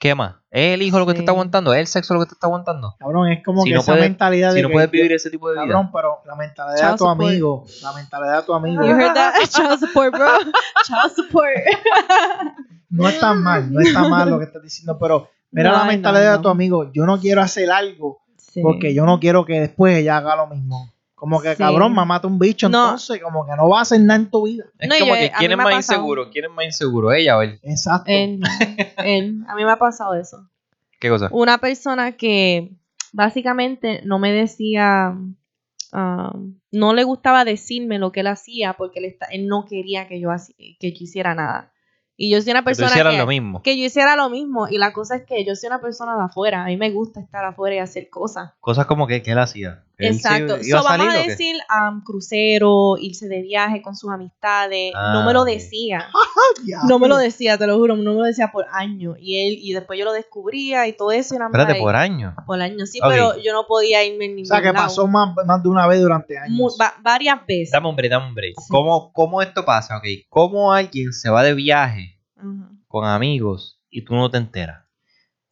¿Qué más? ¿Es el hijo lo que te está aguantando? ¿Es el sexo lo que te está aguantando? Cabrón, es como Si que no esa puedes- mentalidad Si de no que puedes vivir ese tipo de vida. Cabrón, pero la mentalidad de tu support. amigo, la mentalidad de tu amigo, You heard that? Child support, bro. Child support. no está mal, no está mal lo que estás diciendo, pero mira No, la no, mentalidad de tu amigo, yo no quiero hacer algo Sí. porque yo no quiero que después ella haga lo mismo. Como que Sí. cabrón, mamá mata un bicho, No. entonces como que no va a hacer nada en tu vida. Es No, como yo- que a ¿quién es más pasado. inseguro? ¿Quién es más inseguro? ¿Ella o él? Exacto. Él, él. A mí me ha pasado eso. ¿Qué cosa? Una persona que básicamente no me decía, ah, no le gustaba decirme lo que él hacía porque él, está- él no quería que yo, que yo hiciera nada. Y yo soy una Que persona hicieras que, lo mismo. que yo hiciera lo mismo. Y la cosa es que yo soy una persona de afuera. A mí me gusta estar afuera y hacer cosas. Cosas como que, que él hacía. Sí Exacto. iba So, a salir vamos a o decir um, crucero, irse de viaje con sus amistades. no Ah, me lo ok. decía. No me lo decía, te lo juro, no me lo decía por años. Y él, y después yo lo descubría y todo eso. Y Espérate, por año. por años, sí, pero yo no podía irme en O ningún sea, que lado. pasó más, más de una vez durante años. Mu- va- varias veces. Dame break, dame un break. Sí. ¿Cómo, ¿Cómo esto pasa? Ok, ¿cómo alguien se va de viaje con amigos y tú no te enteras?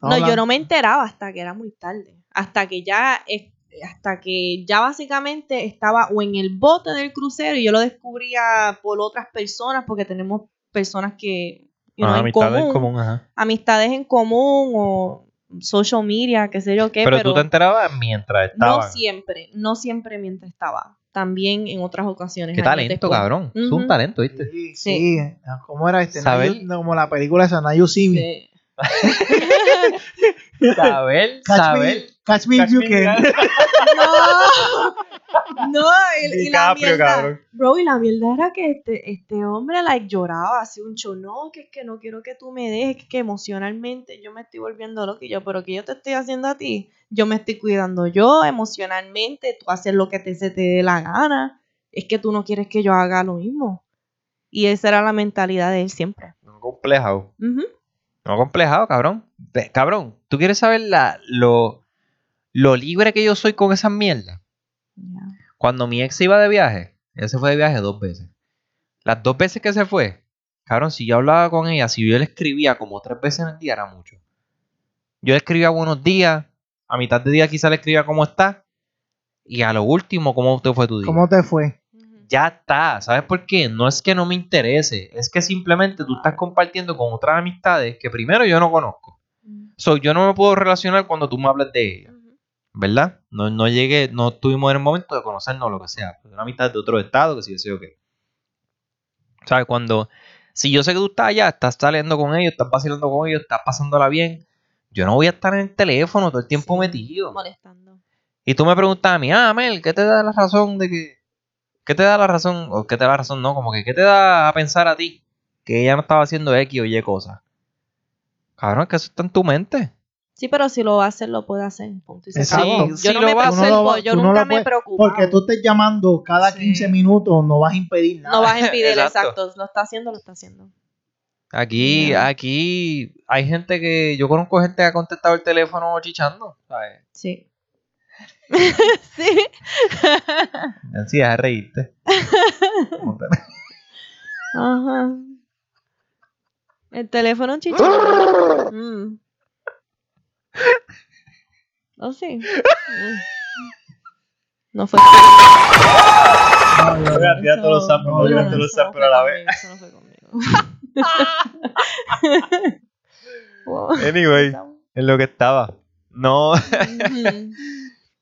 No, yo no me enteraba hasta que era muy tarde. Hasta que ya, es- hasta que ya básicamente estaba o en el bote del crucero y yo lo descubría por otras personas porque tenemos personas que you know, Ah, en amistades común, en común, ajá. amistades en común o social media, qué sé yo qué, Pero, pero, tú te enterabas mientras no estaban. siempre, no siempre mientras estaba. También en otras ocasiones. Qué talento, después. cabrón. Es un talento, ¿viste? Sí, Sí. sí. ¿Cómo era este? Saber- como la película esa, Nayu Simi. Sí. Saber, saber. Catch me if you can. No, no, y, y la mierda, cabrón. bro, y la mierda era que este, este hombre, like, lloraba así un show, no, que es que no quiero que tú me dejes, que, emocionalmente yo me estoy volviendo loco, y yo, pero que yo te estoy haciendo a ti, yo me estoy cuidando yo, emocionalmente, tú haces lo que te, se te dé la gana, es que tú no quieres que yo haga lo mismo, y esa era la mentalidad de él siempre. No complejado. Ujú. No complejado, cabrón. Cabrón, ¿tú quieres saber la, lo, lo libre que yo soy con esas mierdas? Ya. Cuando mi ex se iba de viaje, ella se fue de viaje dos veces. Las dos veces que se fue, cabrón, si yo hablaba con ella, si yo le escribía como tres veces en el día, era mucho. Yo le escribía buenos días, a mitad de día quizá le escribía cómo está, y a lo último, cómo te fue tu día. ¿Cómo te fue? Ya está, ¿sabes por qué? No es que no me interese, es que simplemente tú estás compartiendo con otras amistades que primero yo no conozco. So, yo no me puedo relacionar cuando tú me hablas de ella. ¿Verdad? No, no llegué, no estuvimos en el momento de conocernos lo que sea. Una amistad de otro estado, que si yo sé o qué. ¿Sabes? Cuando, si yo sé que tú estás allá, estás saliendo con ellos, estás vacilando con ellos, estás pasándola bien, yo no voy a estar en el teléfono todo el tiempo Sí, metido. Molestando. Y tú me preguntas a mí, ah, Mel, ¿qué te da la razón de que... ¿Qué te da la razón? O ¿qué te da la razón? No, como que ¿qué te da a pensar a ti? Que ella no estaba haciendo X o Y cosas. Cabrón, es que eso está en tu mente. Sí, pero si lo va a hacer, lo puede hacer. Punto y se Exacto. acabó. Sí, Yo si no lo me va a preocupo, hacer, no va- yo no nunca me preocupado. Porque tú estés llamando cada Sí. 15 minutos, no vas a impedir nada. No vas a impedir, Exacto. exacto. Lo está haciendo, lo está haciendo. Aquí, aquí hay gente que. Yo conozco gente que ha contestado el teléfono chichando. ¿sabes? Sí. sí. Sí, deja de reírte. Ajá. El teléfono chichón. Mm. Oh, sí. No fue. Voy a tirar todos los voy a tirar no, todos los no fue a la vez. conmigo, eso no fue conmigo. Anyway, en lo que estaba. No.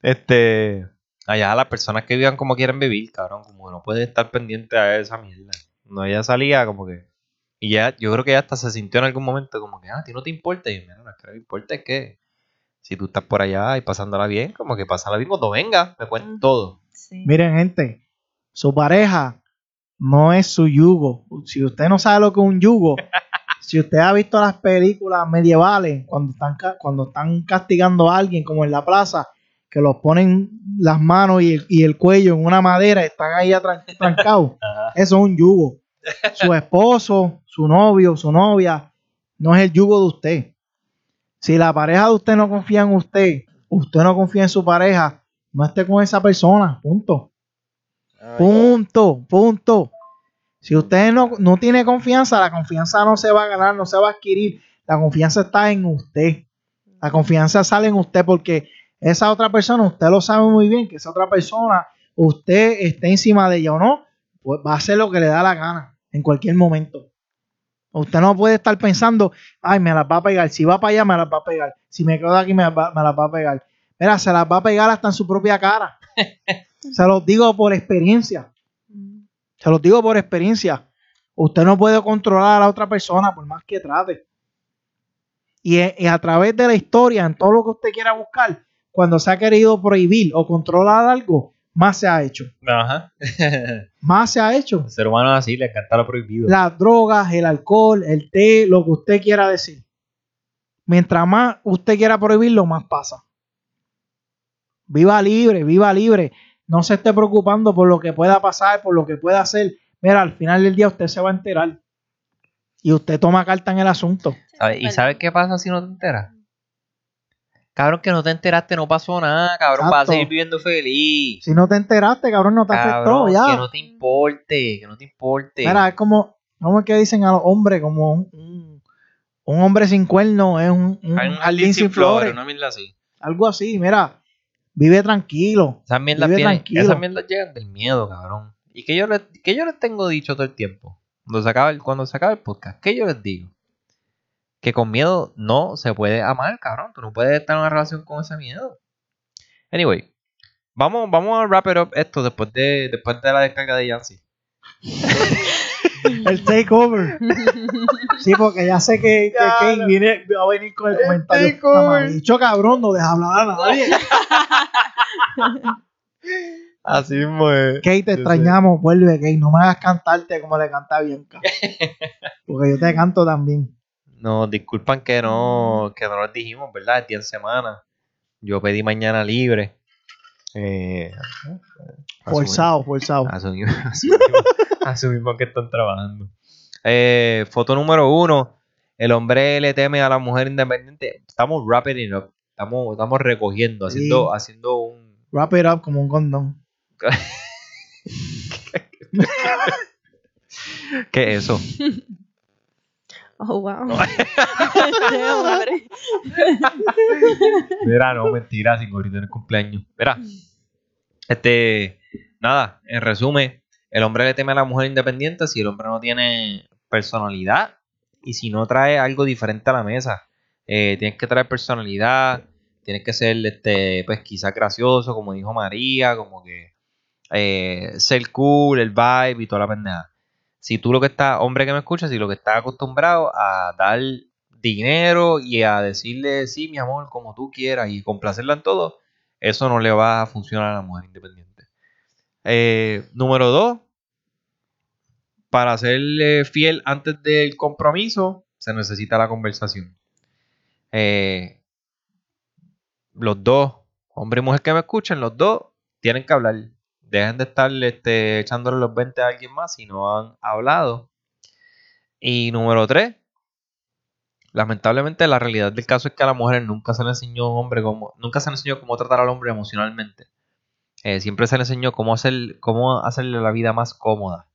Este. Allá las personas que vivan como quieren vivir, cabrón. Como que no puede estar pendiente a esa mierda. No, ella salía como que. Y ya, yo creo que ella hasta se sintió en algún momento como que, ah, a ti no te importa. Y yo, mira, lo que me importa es que si tú estás por allá y pasándola bien, como que pasarla bien cuando venga, me cuentes Ujú. todo. Sí. Miren, gente, su pareja no es su yugo. Si usted no sabe lo que es un yugo, si usted ha visto las películas medievales, cuando están, cuando están castigando a alguien, como en la plaza, que los ponen las manos y el, y el cuello en una madera, están ahí trancados. Eso es un yugo. Su esposo, su novio, su novia, no es el yugo de usted. Si la pareja de usted no confía en usted, usted no confía en su pareja, no esté con esa persona. Punto. Punto. Punto. Si usted no, no tiene confianza, la confianza no se va a ganar, no se va a adquirir. La confianza está en usted. La confianza sale en usted porque esa otra persona, usted lo sabe muy bien, que esa otra persona, usted esté encima de ella o no, pues va a hacer lo que le da la gana en cualquier momento. Usted no puede estar pensando, ay, me las va a pegar. Si va para allá, me las va a pegar. Si me quedo aquí, me, las va- me las va a pegar. Mira, se las va a pegar hasta en su propia cara. se los digo por experiencia. Se los digo por experiencia. Usted no puede controlar a la otra persona por más que trate. Y, y a través de la historia, en todo lo que usted quiera buscar, cuando se ha querido prohibir o controlar algo, más se ha hecho. Ajá. Más se ha hecho. El ser humano es así, le encanta lo prohibido. Las drogas, el alcohol, el té, lo que usted quiera decir. Mientras más usted quiera prohibirlo, más pasa. Viva libre, viva libre. No se esté preocupando por lo que pueda pasar, por lo que pueda hacer. Mira, al final del día usted se va a enterar. Y usted toma carta en el asunto. ¿Sabes? ¿Y sabes qué pasa si no te enteras? Cabrón, que no te enteraste, no pasó nada, cabrón, vas a seguir viviendo feliz. Si no te enteraste, cabrón, no te afectó Cabrón, ya. que no te importe, que no te importe. Mira, es como, como es que dicen a los hombres, como un, un- un hombre sin cuerno es un, un jardín sin flores. una mierda así. Algo así, mira, vive tranquilo. Esas mierdas, Vive vienen- tranquilo. esas mierdas llegan del miedo, cabrón. ¿Y que yo, les, que yo les tengo dicho todo el tiempo? Cuando se, acaba el, cuando se acaba el podcast, ¿qué yo les digo? Que con miedo no se puede amar, cabrón. Tú no puedes estar en una relación con ese miedo. Anyway, vamos, vamos a wrap it up esto después de, después de la descarga de Yancy. El takeover. Sí, porque ya sé que, que Kane viene, va a venir con el comentario. takeover. Dicho cabrón, no deja hablar a nadie. Así mismo es. Kate, te Yo sé. extrañamos. Vuelve, Kate. No me hagas cantarte como le canta a Bianca. Porque yo te canto también. Nos disculpan que no, que no les dijimos, ¿verdad? El día en semana. Yo pedí mañana libre. Eh, Forzado, forzado. Asumimos, asumimos, asumimos que están trabajando. Eh, foto número uno. El hombre le teme a la mujer independiente. Estamos wrapping it up. Estamos, estamos recogiendo, Sí. haciendo, haciendo un. Wrap it up como un condón. ¿Qué es eso? Oh, wow. Hombre. Mira, no, mentira, sin gorrito en el cumpleaños. Mira, este, nada, en resumen, el hombre le teme a la mujer independiente si el hombre no tiene personalidad y si no trae algo diferente a la mesa. Eh, tienes que traer personalidad, tienes que ser, este, pues quizás gracioso, como dijo María, como que eh, ser cool, el vibe y toda la pendeja. Si tú lo que estás, hombre que me escuchas, si lo que estás acostumbrado a dar dinero y a decirle, sí, mi amor, como tú quieras y complacerla en todo, eso no le va a funcionar a la mujer independiente. Eh, número dos, para serle fiel antes del compromiso, se necesita la conversación. Eh, los dos, hombre y mujer que me escuchen, los dos tienen que hablar. Dejen de estar este, echándole los 20 a alguien más si no han hablado. Y número tres, lamentablemente la realidad del caso es que a las mujeres nunca se le enseñó hombre cómo, nunca se le enseñó cómo tratar al hombre emocionalmente. Eh, siempre se le enseñó cómo hacer, cómo hacerle la vida más cómoda.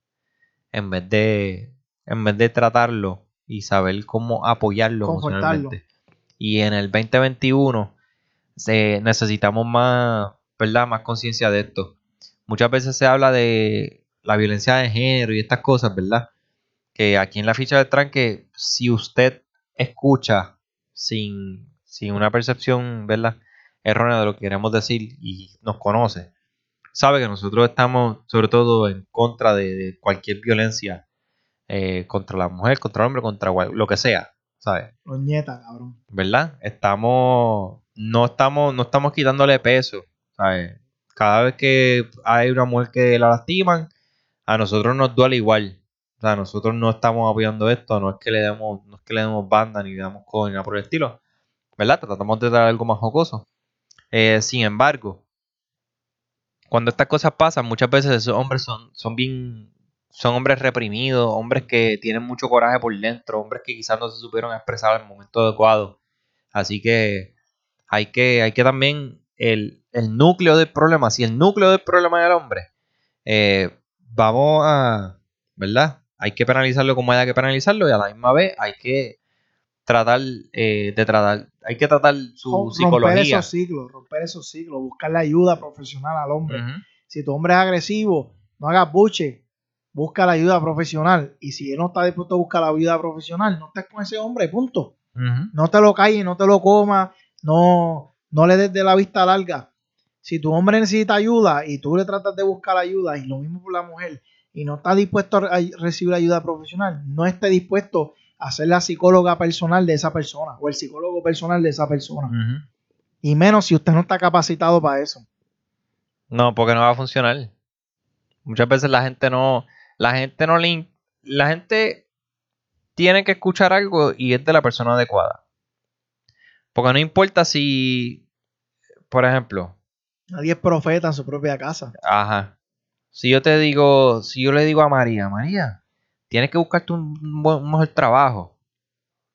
En vez de, en vez de tratarlo y saber cómo apoyarlo emocionalmente. Y en el 2021 se, necesitamos más, ¿verdad? Más conciencia de esto. Muchas veces se habla de la violencia de género y estas cosas, ¿verdad? Que aquí en la ficha del tranque, si usted escucha sin, sin una percepción, ¿verdad? Errónea de lo que queremos decir y nos conoce, sabe que nosotros estamos sobre todo en contra de, de cualquier violencia eh, contra la mujer, contra el hombre, contra lo que sea, ¿sabes? Nietas, cabrón. ¿verdad? Estamos, no estamos, no estamos quitándole peso, ¿sabes? Cada vez que hay una mujer que la lastiman, a nosotros nos duele igual. O sea, nosotros no estamos apoyando esto, no es que le demos, no es que le demos banda ni le damos ni nada por el estilo, ¿verdad? Tratamos de dar algo más jocoso. Eh, sin embargo, cuando estas cosas pasan, muchas veces esos hombres son, son bien, son hombres reprimidos, hombres que tienen mucho coraje por dentro, hombres que quizás no se supieron expresar el momento adecuado. Así que hay que, hay que también el, el núcleo del problema, si el núcleo del problema es el hombre, eh, vamos a, ¿verdad? Hay que penalizarlo como haya que penalizarlo y a la misma vez hay que tratar eh, de tratar, hay que tratar su Rom- Romper psicología. esos ciclos, romper esos ciclos, buscarle ayuda profesional al hombre. Si tu hombre es agresivo, no hagas buche, busca la ayuda profesional. Y si él no está dispuesto a buscar la ayuda profesional, no estés con ese hombre, punto. No te lo calles, no te lo comas, no, no le des de la vista larga. Si tu hombre necesita ayuda y tú le tratas de buscar ayuda, y lo mismo por la mujer, y no está dispuesto a re- recibir ayuda profesional, no esté dispuesto a ser la psicóloga personal de esa persona o el psicólogo personal de esa persona. Y menos si usted no está capacitado para eso. No, porque no va a funcionar. Muchas veces la gente no, la gente no le, la gente tiene que escuchar algo y es de la persona adecuada. Porque no importa si, por ejemplo, Nadie es profeta en su propia casa. ajá, si yo te digo, si yo le digo a María, María, tienes que buscarte un, mejor trabajo.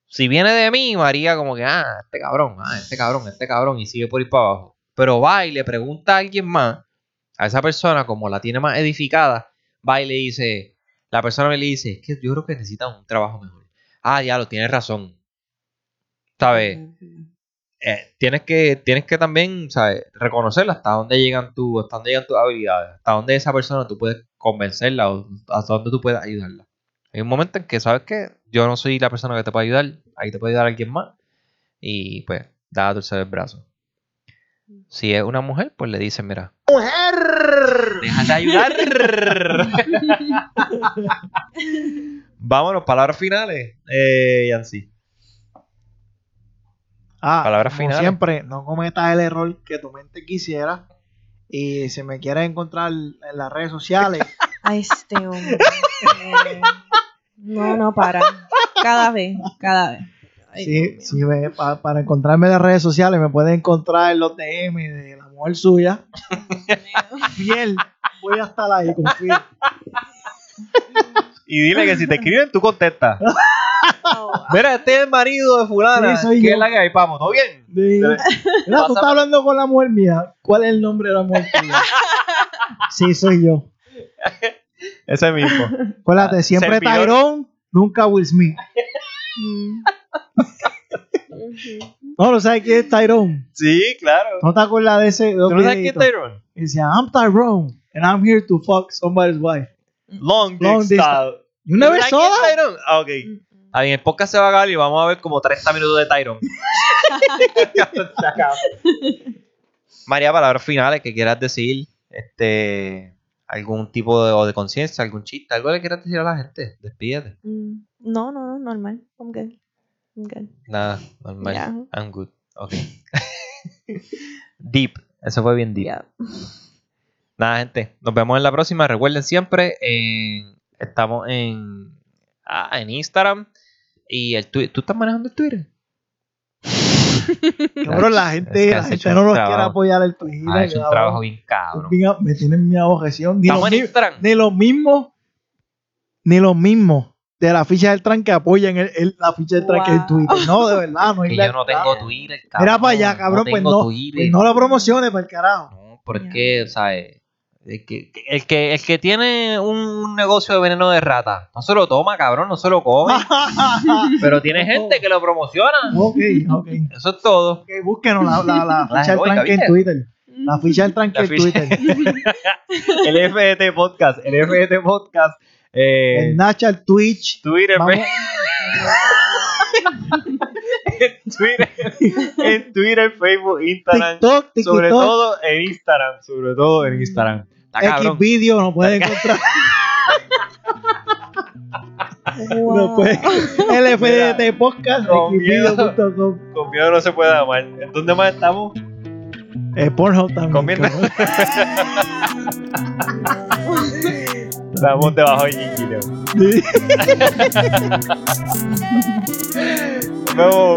Si viene de mí, María como que, ah, este cabrón, ah, este cabrón, este cabrón, y sigue por ir para abajo. Pero va y le pregunta a alguien más, a esa persona, como la tiene más edificada, va y le dice, la persona le dice, es que yo creo que necesita un trabajo mejor. Ah, ya lo tienes razón. ¿Sabes? Eh, tienes que tienes que también ¿sabes? reconocer hasta dónde llegan tu, hasta dónde llegan tus habilidades, hasta dónde esa persona tú puedes convencerla o hasta dónde tú puedes ayudarla. Hay un momento en que sabes que yo no soy la persona que te puede ayudar, ahí te puede ayudar alguien más y pues da a torcer el brazo. Si es una mujer, pues le dicen, mira, ¡Mujer! déjate ayudar. Vámonos, palabras finales, eh, Yancy. Ah, Palabras como finales. siempre, no cometas el error que tu mente quisiera. Y si me quieres encontrar en las redes sociales, A este hombre. Eh, No, no para. Cada vez, cada vez. Ay, si- Dios si me- pa- para encontrarme en las redes sociales, me pueden encontrar en los DM de la mujer suya. Fiel, voy a estar ahí, confío. Y dile que si te escriben, tú contestas. Mira, este es el marido de fulana. Sí, soy ¿Qué yo. es la que hay? Vamos, ¿todo bien? Sí. Mira, tú estás hablando con la mujer mía. ¿Cuál es el nombre de la mujer tuya? Sí, soy yo. Ese mismo. Acuérdate, siempre servidor. Tyrone, nunca Will Smith. mm. No, ¿no sabes quién es Tyrone? Sí, claro. ¿No te acuerdas de ese? ¿Tú no sabes quién es? Tyrone? Y decía, I'm Tyrone, and I'm here to fuck somebody's wife. Long Long Dick Style. You never ¿Sabes saw quién es that? Tyrone? Ah, ok. Ahí en el podcast se va a acabar y vamos a ver como 30 minutos de. Se acaba. María, palabras finales que quieras decir. Este. Algún tipo de, o de conciencia, algún chiste, algo que quieras decir a la gente. Despídete. Mm, No, no, no, normal. I'm good. I'm good. Nada, normal. Yeah. I'm good. Ok. deep. Eso fue bien deep. Yeah. Nada, gente. Nos vemos en la próxima. Recuerden siempre, en- estamos en, ah, en Instagram y el Twitter. ¿Tú estás manejando el Twitter? Cabrón, la gente, Es que la gente no nos quiere apoyar el Twitter. Hecho un cabrón. trabajo bien cabrón. Me tienen mi objeción. Ni Estamos los, en mi- Instagram. ni los mismos, ni los mismos de la ficha del tranque apoyan el, el- la ficha del tranque en Wow. Twitter. No, de verdad, no hay Que yo no tengo Twitter, cabrón. Mira para allá, cabrón, pues tengo no, Twitter. pues no la promociones para el carajo. No, porque, ¿sabes? El que, el, que, el que tiene un negocio de veneno de rata, no se lo toma, cabrón, no se lo come. pero tiene gente que lo promociona. ok, ok. Eso es todo. Ok, búsquenos la, la, la ficha del tranque en. Twitter. La ficha del tranque en Twitter. El FDT Podcast. El FDT Podcast. Eh, En Snapchat, Twitch. Twitter, Vamos, en Twitter, en Twitter, Facebook, Instagram. TikTok, TikTok. Sobre todo en Instagram. Sobre todo en Instagram. X video nos pueden encontrar. Wow. Nos pueden LFDT podcast Con miedo. xvideo.com. Con miedo no se puede amar. ¿En dónde más estamos? eh, Pornhub también. Comiendo. cabrón. Estamos debajo de Gigi, No.